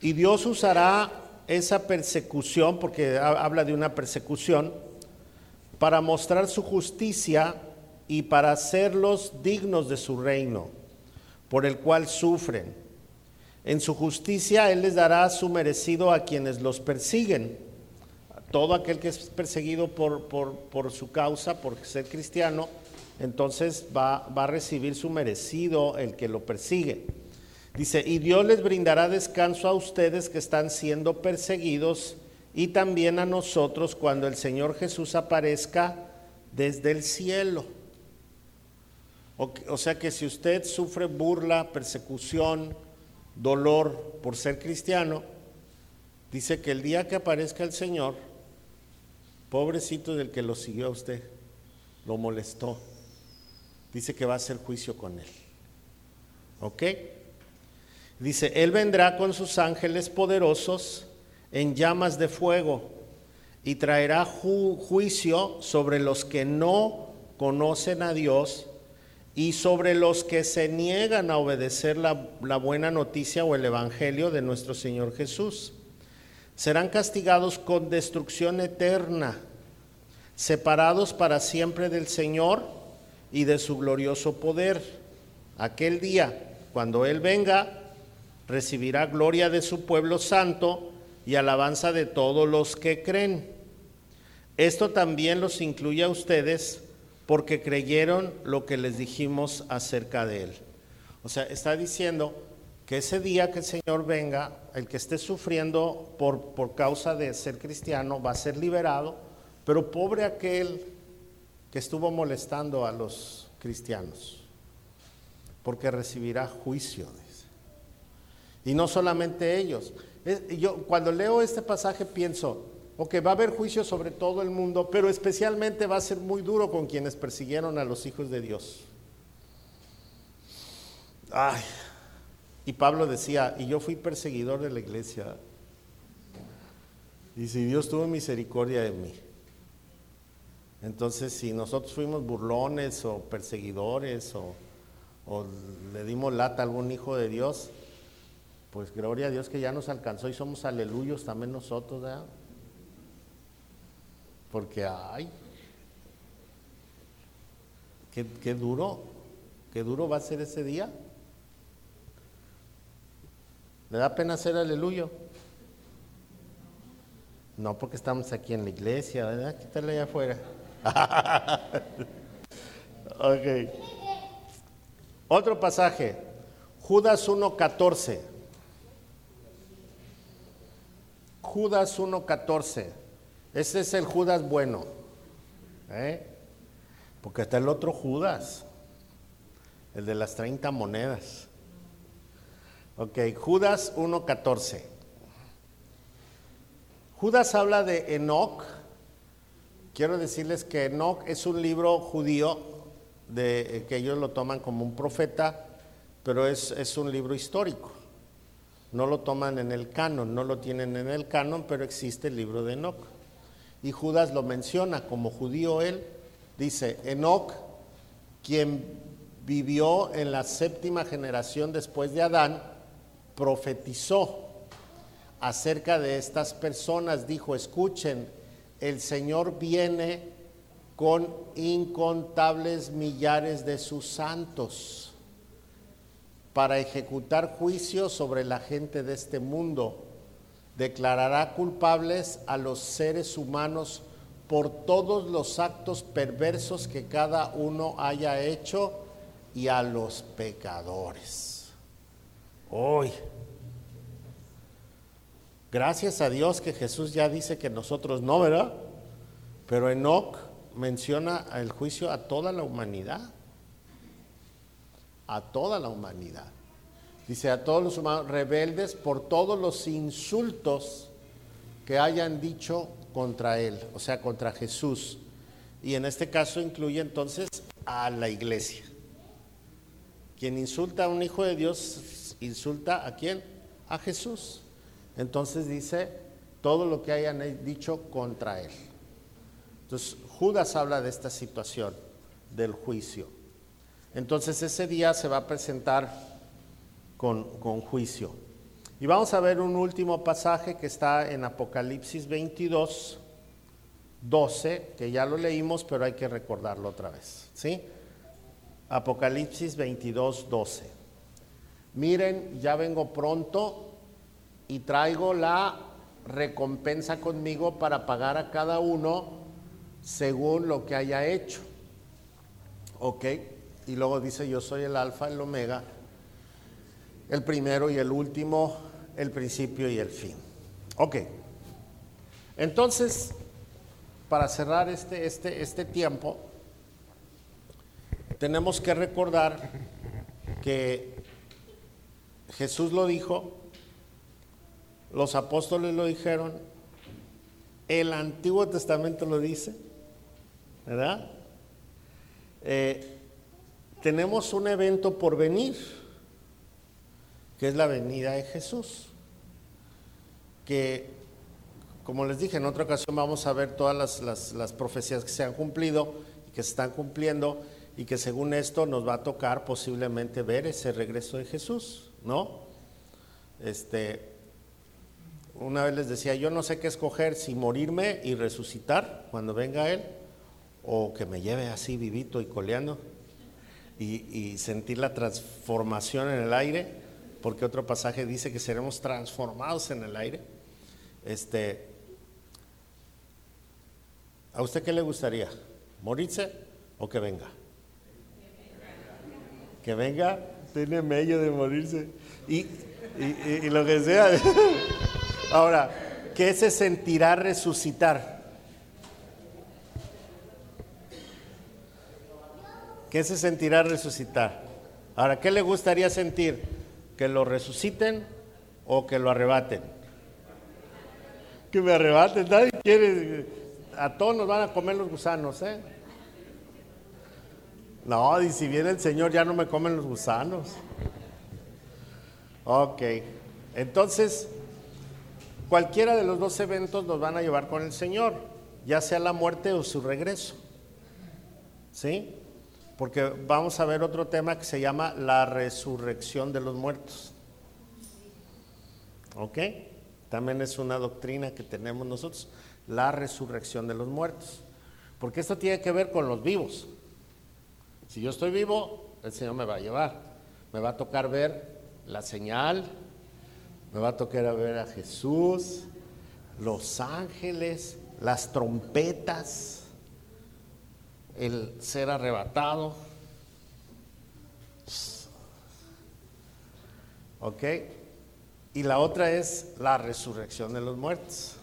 y Dios usará esa persecución, porque habla de una persecución, para mostrar su justicia y para hacerlos dignos de su reino, por el cual sufren. En su justicia Él les dará su merecido a quienes los persiguen. Todo aquel que es perseguido por, por, su causa, por ser cristiano, entonces va, va a recibir su merecido el que lo persigue. Dice, y Dios les brindará descanso a ustedes que están siendo perseguidos y también a nosotros cuando el Señor Jesús aparezca desde el cielo. O, sea que si usted sufre burla, persecución, dolor por ser cristiano, dice que el día que aparezca el Señor, pobrecito del que lo siguió a usted, lo molestó, dice que va a hacer juicio con él. ¿Ok? Dice, Él vendrá con sus ángeles poderosos en llamas de fuego y traerá juicio sobre los que no conocen a Dios y sobre los que se niegan a obedecer la, buena noticia o el Evangelio de nuestro Señor Jesús. Serán castigados con destrucción eterna, separados para siempre del Señor y de su glorioso poder. Aquel día, cuando Él venga, recibirá gloria de su pueblo santo y alabanza de todos los que creen. Esto también los incluye a ustedes porque creyeron lo que les dijimos acerca de él. O sea, está diciendo que ese día que el Señor venga, el que esté sufriendo por, por causa de ser cristiano va a ser liberado, pero pobre aquel que estuvo molestando a los cristianos, porque recibirá juicio. Y no solamente ellos, yo cuando leo este pasaje pienso, ok, va a haber juicio sobre todo el mundo, pero especialmente va a ser muy duro con quienes persiguieron a los hijos de Dios. Ay, y Pablo decía, y yo fui perseguidor de la iglesia. Y si Dios tuvo misericordia de mí. Entonces, si nosotros fuimos burlones o perseguidores o, o le dimos lata a algún hijo de Dios, pues gloria a Dios que ya nos alcanzó y somos aleluyos también nosotros, ¿verdad? Porque, ay, qué, duro, qué duro va a ser ese día. ¿Le da pena ser aleluyo? No, porque estamos aquí en la iglesia, ¿verdad? Quítale allá afuera. (laughs) ok. Otro pasaje, Judas 1.14. Judas 1.14. Ese es el Judas bueno. ¿eh? Porque está el otro Judas, el de las 30 monedas. Ok, Judas 1.14. Judas habla de Enoch. Quiero decirles que Enoch es un libro judío de, que ellos lo toman como un profeta, pero es, es un libro histórico. No lo toman en el canon, no lo tienen en el canon, pero existe el libro de Enoch. Y Judas lo menciona como judío él. Dice, Enoch, quien vivió en la séptima generación después de Adán, profetizó acerca de estas personas. Dijo, escuchen, el Señor viene con incontables millares de sus santos para ejecutar juicio sobre la gente de este mundo. Declarará culpables a los seres humanos por todos los actos perversos que cada uno haya hecho y a los pecadores. Hoy, gracias a Dios que Jesús ya dice que nosotros no, ¿verdad? Pero Enoch menciona el juicio a toda la humanidad. A toda la humanidad. Dice a todos los humanos rebeldes por todos los insultos que hayan dicho contra él, o sea, contra Jesús. Y en este caso incluye entonces a la iglesia. Quien insulta a un hijo de Dios, insulta a quién? A Jesús. Entonces dice todo lo que hayan dicho contra él. Entonces Judas habla de esta situación del juicio. Entonces ese día se va a presentar con, con juicio. Y vamos a ver un último pasaje que está en Apocalipsis 22, 12, que ya lo leímos, pero hay que recordarlo otra vez. ¿Sí? Apocalipsis 22, 12. Miren, ya vengo pronto y traigo la recompensa conmigo para pagar a cada uno según lo que haya hecho. ¿Ok? Y luego dice, yo soy el alfa, el omega, el primero y el último, el principio y el fin. Ok. Entonces, para cerrar este, este, este tiempo, tenemos que recordar que Jesús lo dijo, los apóstoles lo dijeron, el Antiguo Testamento lo dice, ¿verdad? Eh, tenemos un evento por venir que es la venida de Jesús. Que, como les dije, en otra ocasión vamos a ver todas las, profecías que se han cumplido y que se están cumpliendo y que según esto nos va a tocar posiblemente ver ese regreso de Jesús, ¿no? Este, una vez les decía, yo no sé qué escoger, si morirme y resucitar cuando venga Él, o que me lleve así vivito y coleando y, y sentir la transformación en el aire, porque otro pasaje dice que seremos transformados en el aire. Este, ¿A usted qué le gustaría? ¿Morirse o que venga? Que venga, tiene medio de morirse. Y, y lo que sea. (laughs) Ahora, ¿qué se sentirá resucitar? ¿Qué se sentirá resucitar? Ahora, ¿qué le gustaría sentir? que lo resuciten o que lo arrebaten. Que me arrebaten, nadie quiere, a todos nos van a comer los gusanos, ¿eh? No, y si viene el Señor ya no me comen los gusanos. Ok, entonces cualquiera de los dos eventos nos van a llevar con el Señor, ya sea la muerte o su regreso. ¿Sí? Porque vamos a ver otro tema que se llama la resurrección de los muertos. ¿Ok? También es una doctrina que tenemos nosotros, la resurrección de los muertos. Porque esto tiene que ver con los vivos. Si yo estoy vivo, el Señor me va a llevar. Me va a tocar ver la señal, me va a tocar ver a Jesús, los ángeles, las trompetas el ser arrebatado. ¿Ok? Y la otra es la resurrección de los muertos.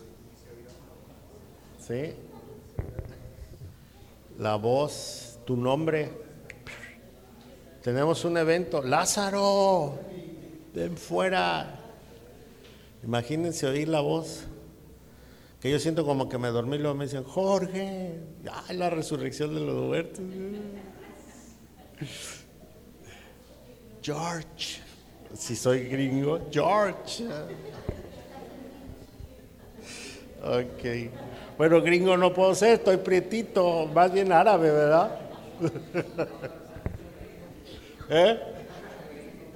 ¿Sí? La voz, tu nombre. Tenemos un evento. Lázaro, ven fuera. Imagínense oír la voz. Que yo siento como que me dormí y luego me dicen, Jorge, ya la resurrección de los muertos. George, si soy gringo, George. Ok. Bueno, gringo no puedo ser, estoy prietito, más bien árabe, ¿verdad? (laughs) ¿Eh?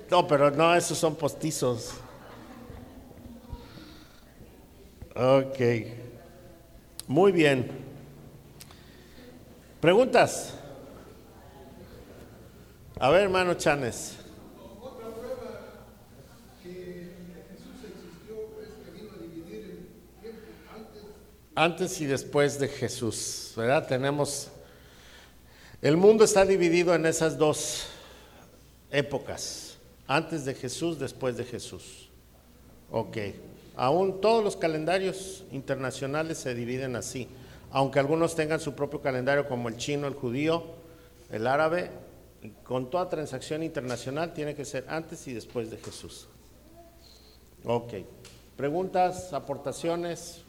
No, pero no, esos son postizos. Ok. Muy bien. ¿Preguntas? A ver, hermano Chanes. Antes y después de Jesús, ¿verdad? Tenemos... El mundo está dividido en esas dos épocas. Antes de Jesús, después de Jesús. Ok. Aún todos los calendarios internacionales se dividen así. Aunque algunos tengan su propio calendario como el chino, el judío, el árabe, con toda transacción internacional tiene que ser antes y después de Jesús. Ok. Preguntas, aportaciones.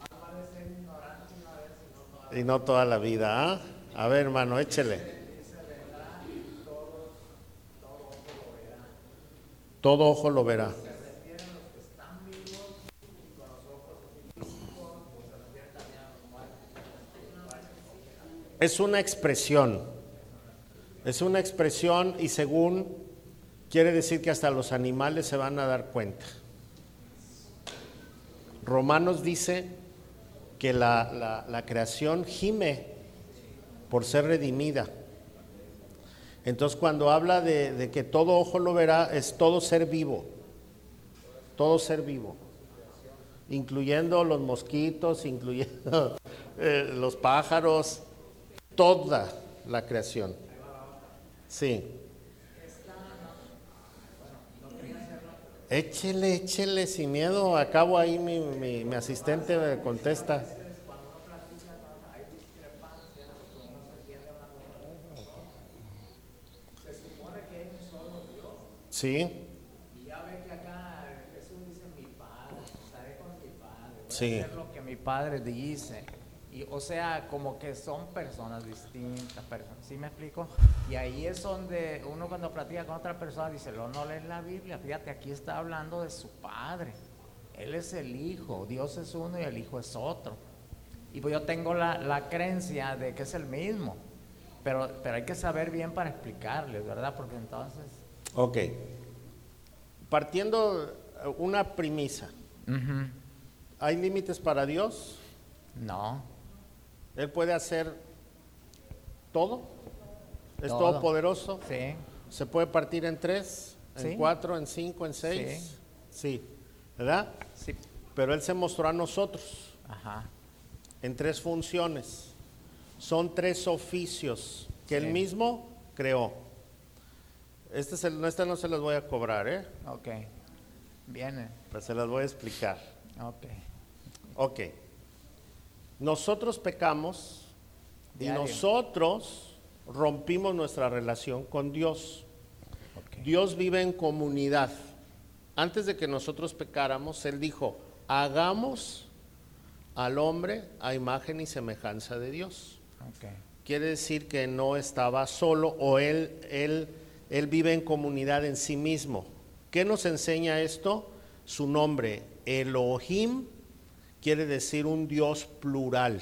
Y no toda la vida. ¿ah? A ver, hermano, échele. Todo ojo lo verá. Es una expresión. Es una expresión y según quiere decir que hasta los animales se van a dar cuenta. Romanos dice que la, la- creación gime por ser redimida. Entonces cuando habla de, de que todo ojo lo verá, es todo ser vivo, todo ser vivo, incluyendo los mosquitos, (laughs) incluyendo eh, los pájaros, toda la creación. Sí. Échele, échele sin miedo. Acabo ahí mi, mi, mi asistente me contesta. Sí, Y ya ve que acá Jesús dice mi padre, estaré con mi padre, voy a hacer lo que mi padre dice. Y, o sea, como que son personas distintas, personas, ¿sí me explico? Y ahí es donde uno cuando platica con otra persona dice, no, no lees la Biblia, fíjate, aquí está hablando de su padre. Él es el hijo, Dios es uno y el hijo es otro. Y pues yo tengo la, la creencia de que es el mismo, pero, pero hay que saber bien para explicarles, ¿verdad? Porque entonces... ok. Partiendo eh, una premisa. ¿Hay límites para Dios? No. ¿Él puede hacer todo? ¿Es Todo. todopoderoso? Sí. ¿Se puede partir en tres, en Sí. cuatro, en cinco, en seis? Sí. ¿Verdad? Sí. Pero Él se mostró a nosotros Ajá. en tres funciones. Son tres oficios que Él Sí. mismo creó. Este, es el- este no se los voy a cobrar, ¿eh? Ok. Viene. Pues se las voy a explicar. Ok. Ok. Nosotros pecamos y nosotros rompimos nuestra relación con Dios. Dios vive en comunidad. Antes de que nosotros pecáramos, Él dijo, hagamos al hombre a imagen y semejanza de Dios. Quiere decir que no estaba solo o Él, él, él vive en comunidad en sí mismo. ¿Qué nos enseña esto? Su nombre, Elohim, quiere decir un Dios plural.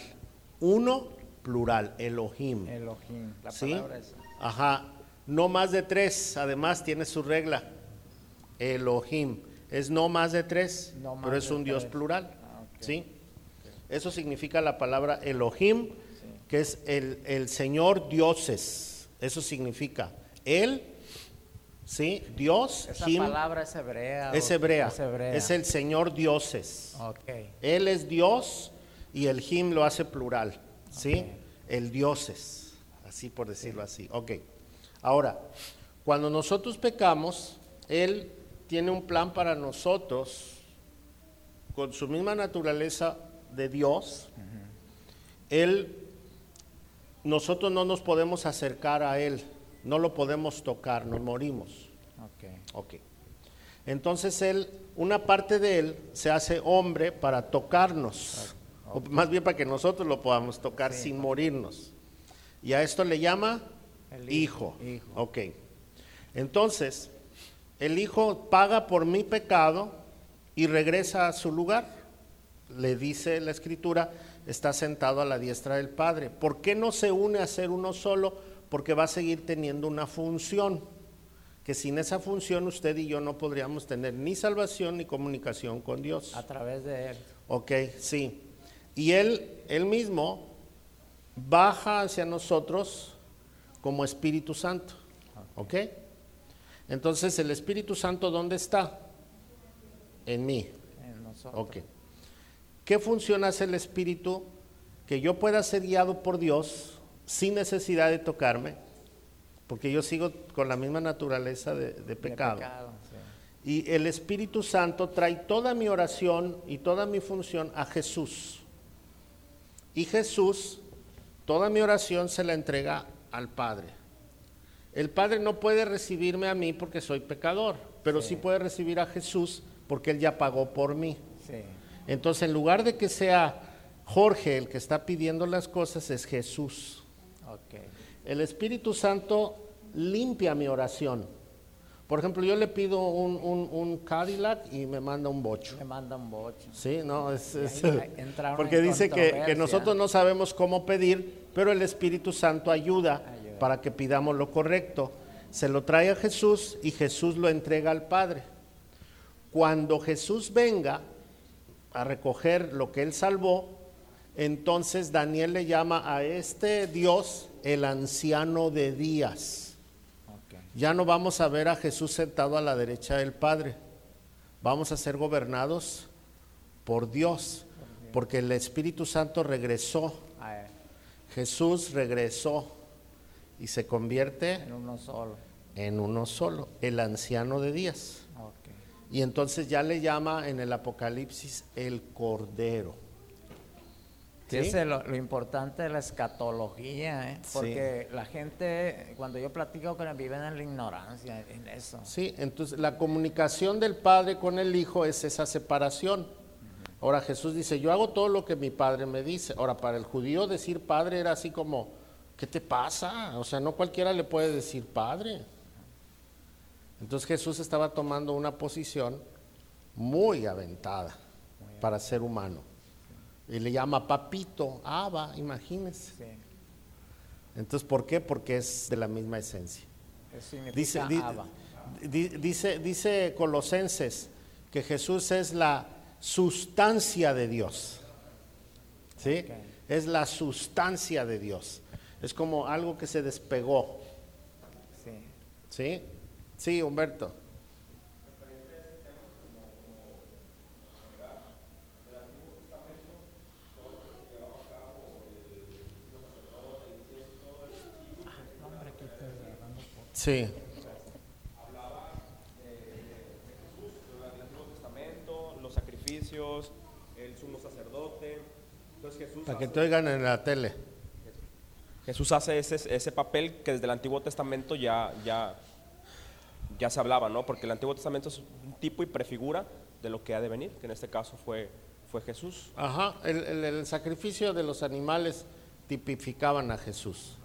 Uno, plural, Elohim. Elohim. La ¿Sí? palabra esa. Ajá. No más de tres, además tiene su regla. Elohim. Es no más de tres, No pero es un Dios tres. plural. Ah. ¿Sí? Eso significa la palabra Elohim, que es el, el Señor dioses. Eso significa Él, ¿sí? Dios, Esa Him, palabra es hebrea. es hebrea. Es hebrea. Es el Señor dioses. Ok. Él es Dios y el Him lo hace plural, ¿sí? El dioses, así por decirlo así. Ok. Ahora, cuando nosotros pecamos, Él tiene un plan para nosotros con su misma naturaleza de Dios. Él, nosotros no nos podemos acercar a Él, no lo podemos tocar, nos morimos. Ok. Ok. Entonces Él, una parte de Él se hace hombre para tocarnos, o más bien para que nosotros lo podamos tocar Sí, sin morirnos. Y a esto le llama El hijo, hijo. Ok. Entonces, el hijo paga por mi pecado y regresa a su lugar. Le dice la escritura, está sentado a la diestra del Padre. ¿Por qué no se une a ser uno solo? Porque va a seguir teniendo una función. Que sin esa función usted y yo no podríamos tener ni salvación ni comunicación con Dios. A través de él. Ok, sí. Y él, él mismo baja hacia nosotros como Espíritu Santo. Ok. Entonces, ¿el Espíritu Santo dónde está? En mí. En nosotros. Ok. ¿Qué función hace el Espíritu? Que yo pueda ser guiado por Dios sin necesidad de tocarme, porque yo sigo con la misma naturaleza de, de De pecado. sí. Y el Espíritu Santo trae toda mi oración y toda mi función a Jesús. Y Jesús, toda mi oración se la entrega al Padre. El Padre no puede recibirme a mí porque soy pecador, pero sí, Sí. puede recibir a Jesús porque Él ya pagó por mí. Sí. Entonces, en lugar de que sea Jorge el que está pidiendo las cosas, es Jesús. El Espíritu Santo limpia mi oración. Por ejemplo, yo le pido un, un- un Cadillac y me manda un bocho. Me manda un bocho. Sí, no, es, porque dice que, nosotros no sabemos cómo pedir, pero el Espíritu Santo ayuda, Ayuda. para que pidamos lo correcto. Se lo trae a Jesús y Jesús lo entrega al Padre. Cuando Jesús venga a recoger lo que él salvó, entonces Daniel le llama a este Dios el anciano de días. Ya no vamos a ver a Jesús sentado a la derecha del Padre. Vamos a ser gobernados por Dios, porque el Espíritu Santo regresó. A él. Jesús regresó y se convierte En uno solo. en uno solo, el anciano de días. Y entonces ya le llama en el Apocalipsis el Cordero. ¿Sí? Ese es lo, lo importante de la escatología, ¿eh? Sí. porque la gente, cuando yo platico con él, viven en la ignorancia, en eso. Sí, entonces la comunicación del Padre con el Hijo es esa separación. Ahora Jesús dice, yo hago todo lo que mi Padre me dice. Ahora, para el judío decir Padre era así como, ¿qué te pasa? O sea, no cualquiera le puede decir Padre. Entonces Jesús estaba tomando una posición muy aventada para ser humano. Y le llama papito, Abba, imagínense. Sí. Entonces, ¿por qué? Porque es de la misma esencia. Dice, di- dice, dice Colosenses que Jesús es la sustancia de Dios. ¿Sí? Es la sustancia de Dios. Es como algo que se despegó. Sí. ¿Sí? Sí, Humberto. Sí. el Antiguo Testamento, los sacrificios, el sumo sacerdote. Entonces Jesús Para que hace, te oigan en la tele. Jesús hace ese, ese papel que desde el Antiguo Testamento ya, ya, ya se hablaba, ¿no? Porque el Antiguo Testamento es un tipo y prefigura de lo que ha de venir, que en este caso fue, fue Jesús. Ajá, el, el- el sacrificio de los animales tipificaban a Jesús.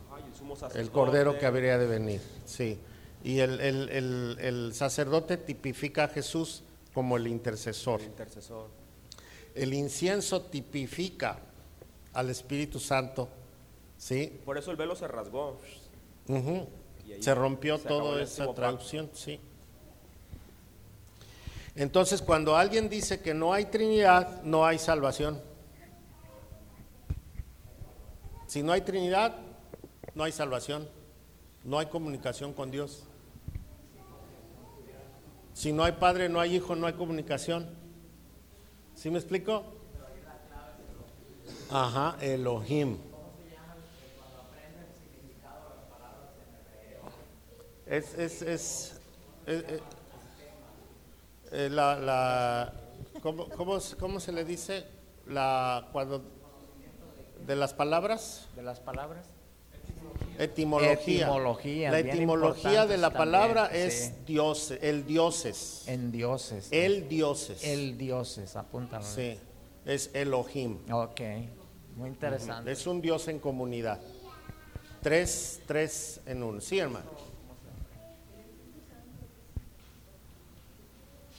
El sumo sacerdote. El cordero que habría de venir, sí. Y el, el- el- el sacerdote tipifica a Jesús como el intercesor. El intercesor. El incienso tipifica al Espíritu Santo, ¿sí? Por eso el velo se rasgó. Se rompió toda esa pacto. traducción, sí. Entonces, cuando alguien dice que no hay Trinidad, no hay salvación. Si no hay Trinidad, no hay salvación. No hay comunicación con Dios. Si no hay Padre, no hay Hijo, no hay comunicación. ¿Sí me explico? Ajá, Elohim. Es, es, es, es- la, la ¿cómo, cómo, cómo se le dice? La, cuando, de las palabras, De las palabras. Etimología. Etimología, La etimología de la palabra también, es sí. dios, el dioses. En dioses. El dioses. El dioses, apúntalo. Sí, es Elohim. Ok, muy interesante. Es un Dios en comunidad. Tres, tres en uno. Sí, hermano.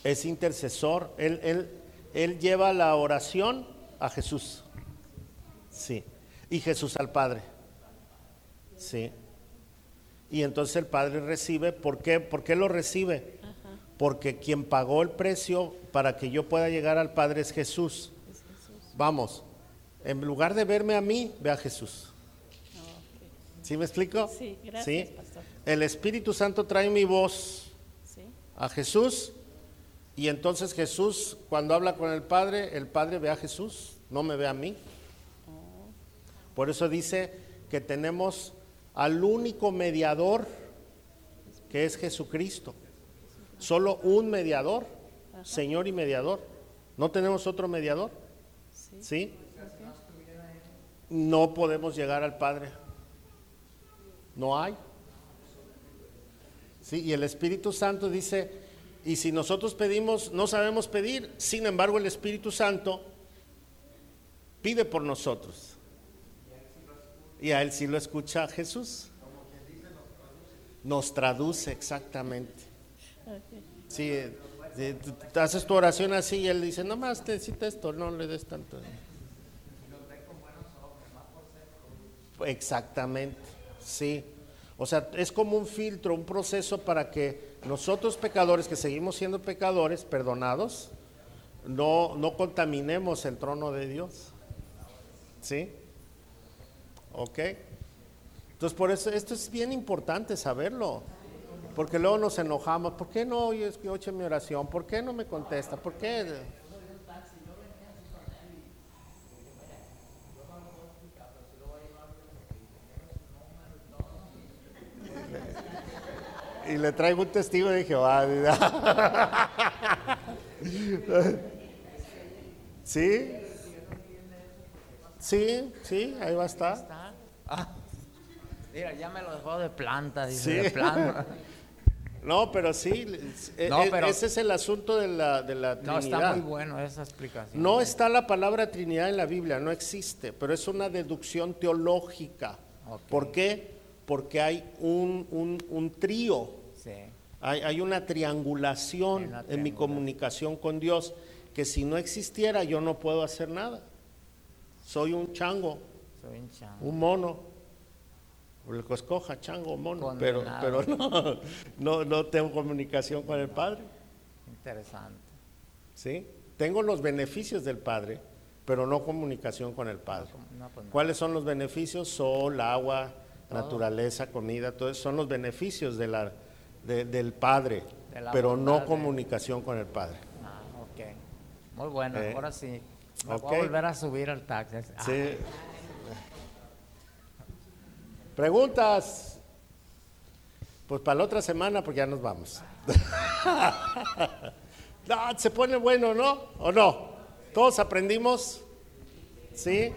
Es intercesor. Él, él, él lleva la oración a Jesús. Sí. Y Jesús al Padre. Sí. Y entonces el Padre recibe. ¿Por qué? ¿Por qué lo recibe? Porque quien pagó el precio para que yo pueda llegar al Padre es Jesús. Vamos, en lugar de verme a mí, ve a Jesús. ¿Sí me explico? Sí, gracias, pastor. El Espíritu Santo trae mi voz Sí. a Jesús y entonces Jesús, cuando habla con el Padre, el Padre ve a Jesús, no me ve a mí. Por eso dice que tenemos al único mediador que es Jesucristo. Solo un mediador, Señor y mediador. No tenemos otro mediador. ¿Sí? No podemos llegar al Padre. No hay. Sí, y el Espíritu Santo dice, y si nosotros pedimos, no sabemos pedir, sin embargo el Espíritu Santo pide por nosotros. Y a él sí lo escucha Jesús. Nos traduce exactamente. Sí, eh, haces tu oración así y él dice, nomás necesita esto, no le des tanto. Exactamente, sí. O sea, es como un filtro, un proceso para que nosotros pecadores, que seguimos siendo pecadores, perdonados, no, no contaminemos el trono de Dios. ¿Sí? ¿Ok? Entonces, por eso, esto es bien importante saberlo. Porque luego nos enojamos. ¿Por qué no que oye mi oración? ¿Por qué no me contesta? ¿Por qué? Y le traigo un testigo de Jehová. (laughs) ¿Sí? Sí, sí, ahí va a estar. Ah, mira, ya me lo dejó de planta, dice, Sí. de plano. (laughs) No, pero sí, e- No, e- pero- ese es el asunto de la, de la No, Trinidad. está muy bueno esa explicación. No está la palabra Trinidad en la Biblia, no existe, pero es una deducción teológica. ¿Por qué? Porque hay un, un- un trío, Sí, hay, hay una triangulación Hay una en mi comunicación con Dios, que si no existiera yo no puedo hacer nada. Soy un chango, soy un chango. un mono. El que escoja, chango mono, pero, Condenado. pero no, no, no tengo comunicación con el Padre. Interesante. ¿sí? Tengo los beneficios del Padre, pero no comunicación con el Padre. No, pues no. ¿Cuáles son los beneficios? Sol, agua, naturaleza, comida, todo eso son los beneficios de la, de- del Padre, De pero no de- comunicación con el Padre. Ah, ok. Muy bueno, Eh, ahora sí. Me voy a volver a subir al taxi. Ah, Sí. ¿Preguntas? Pues para la otra semana, porque ya nos vamos. (laughs) no, se pone bueno, ¿no? ¿O no? ¿Todos aprendimos? ¿Sí?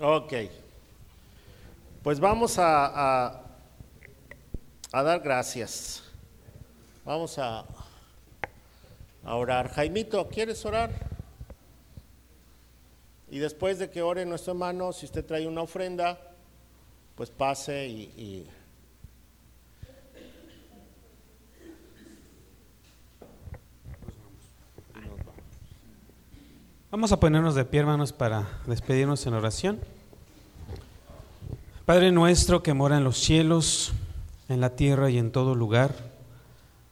Ok. Pues vamos a, a, dar gracias. Vamos a, a orar. Jaimito, ¿quieres orar? Y después de que ore nuestro hermano, si usted trae una ofrenda, pues pase y, Vamos a ponernos de pie, hermanos, para despedirnos en oración. Padre nuestro que mora en los cielos, en la tierra y en todo lugar,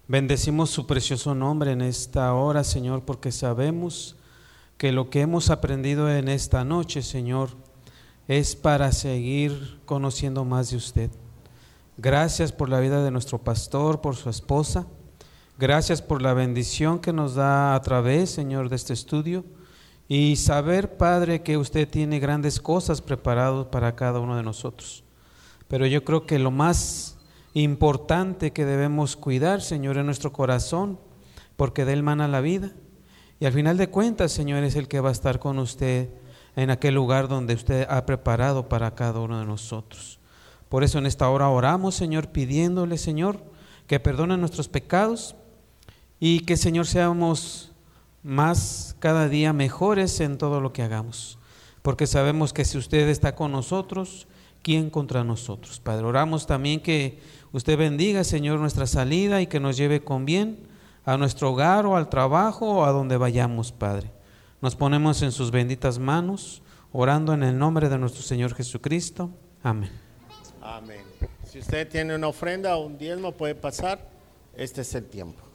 bendecimos su precioso nombre en esta hora, Señor, porque sabemos que lo que hemos aprendido en esta noche, Señor, es para seguir conociendo más de usted. Gracias por la vida de nuestro pastor, por su esposa. Gracias por la bendición que nos da a través, Señor, de este estudio. Y saber, Padre, que usted tiene grandes cosas preparadas para cada uno de nosotros. Pero yo creo que lo más importante que debemos cuidar, Señor, en nuestro corazón, porque de él mana la vida. Y al final de cuentas, Señor, es el que va a estar con usted en aquel lugar donde usted ha preparado para cada uno de nosotros. Por eso en esta hora oramos, Señor, pidiéndole, Señor, que perdone nuestros pecados y que, Señor, seamos más cada día mejores en todo lo que hagamos. Porque sabemos que si usted está con nosotros, ¿quién contra nosotros? Padre, oramos también que usted bendiga, Señor, nuestra salida y que nos lleve con bien a nuestro hogar o al trabajo o a donde vayamos, Padre. Nos ponemos en sus benditas manos, orando en el nombre de nuestro Señor Jesucristo. Amén. Amén. Si usted tiene una ofrenda o un diezmo, puede pasar. Este es el tiempo.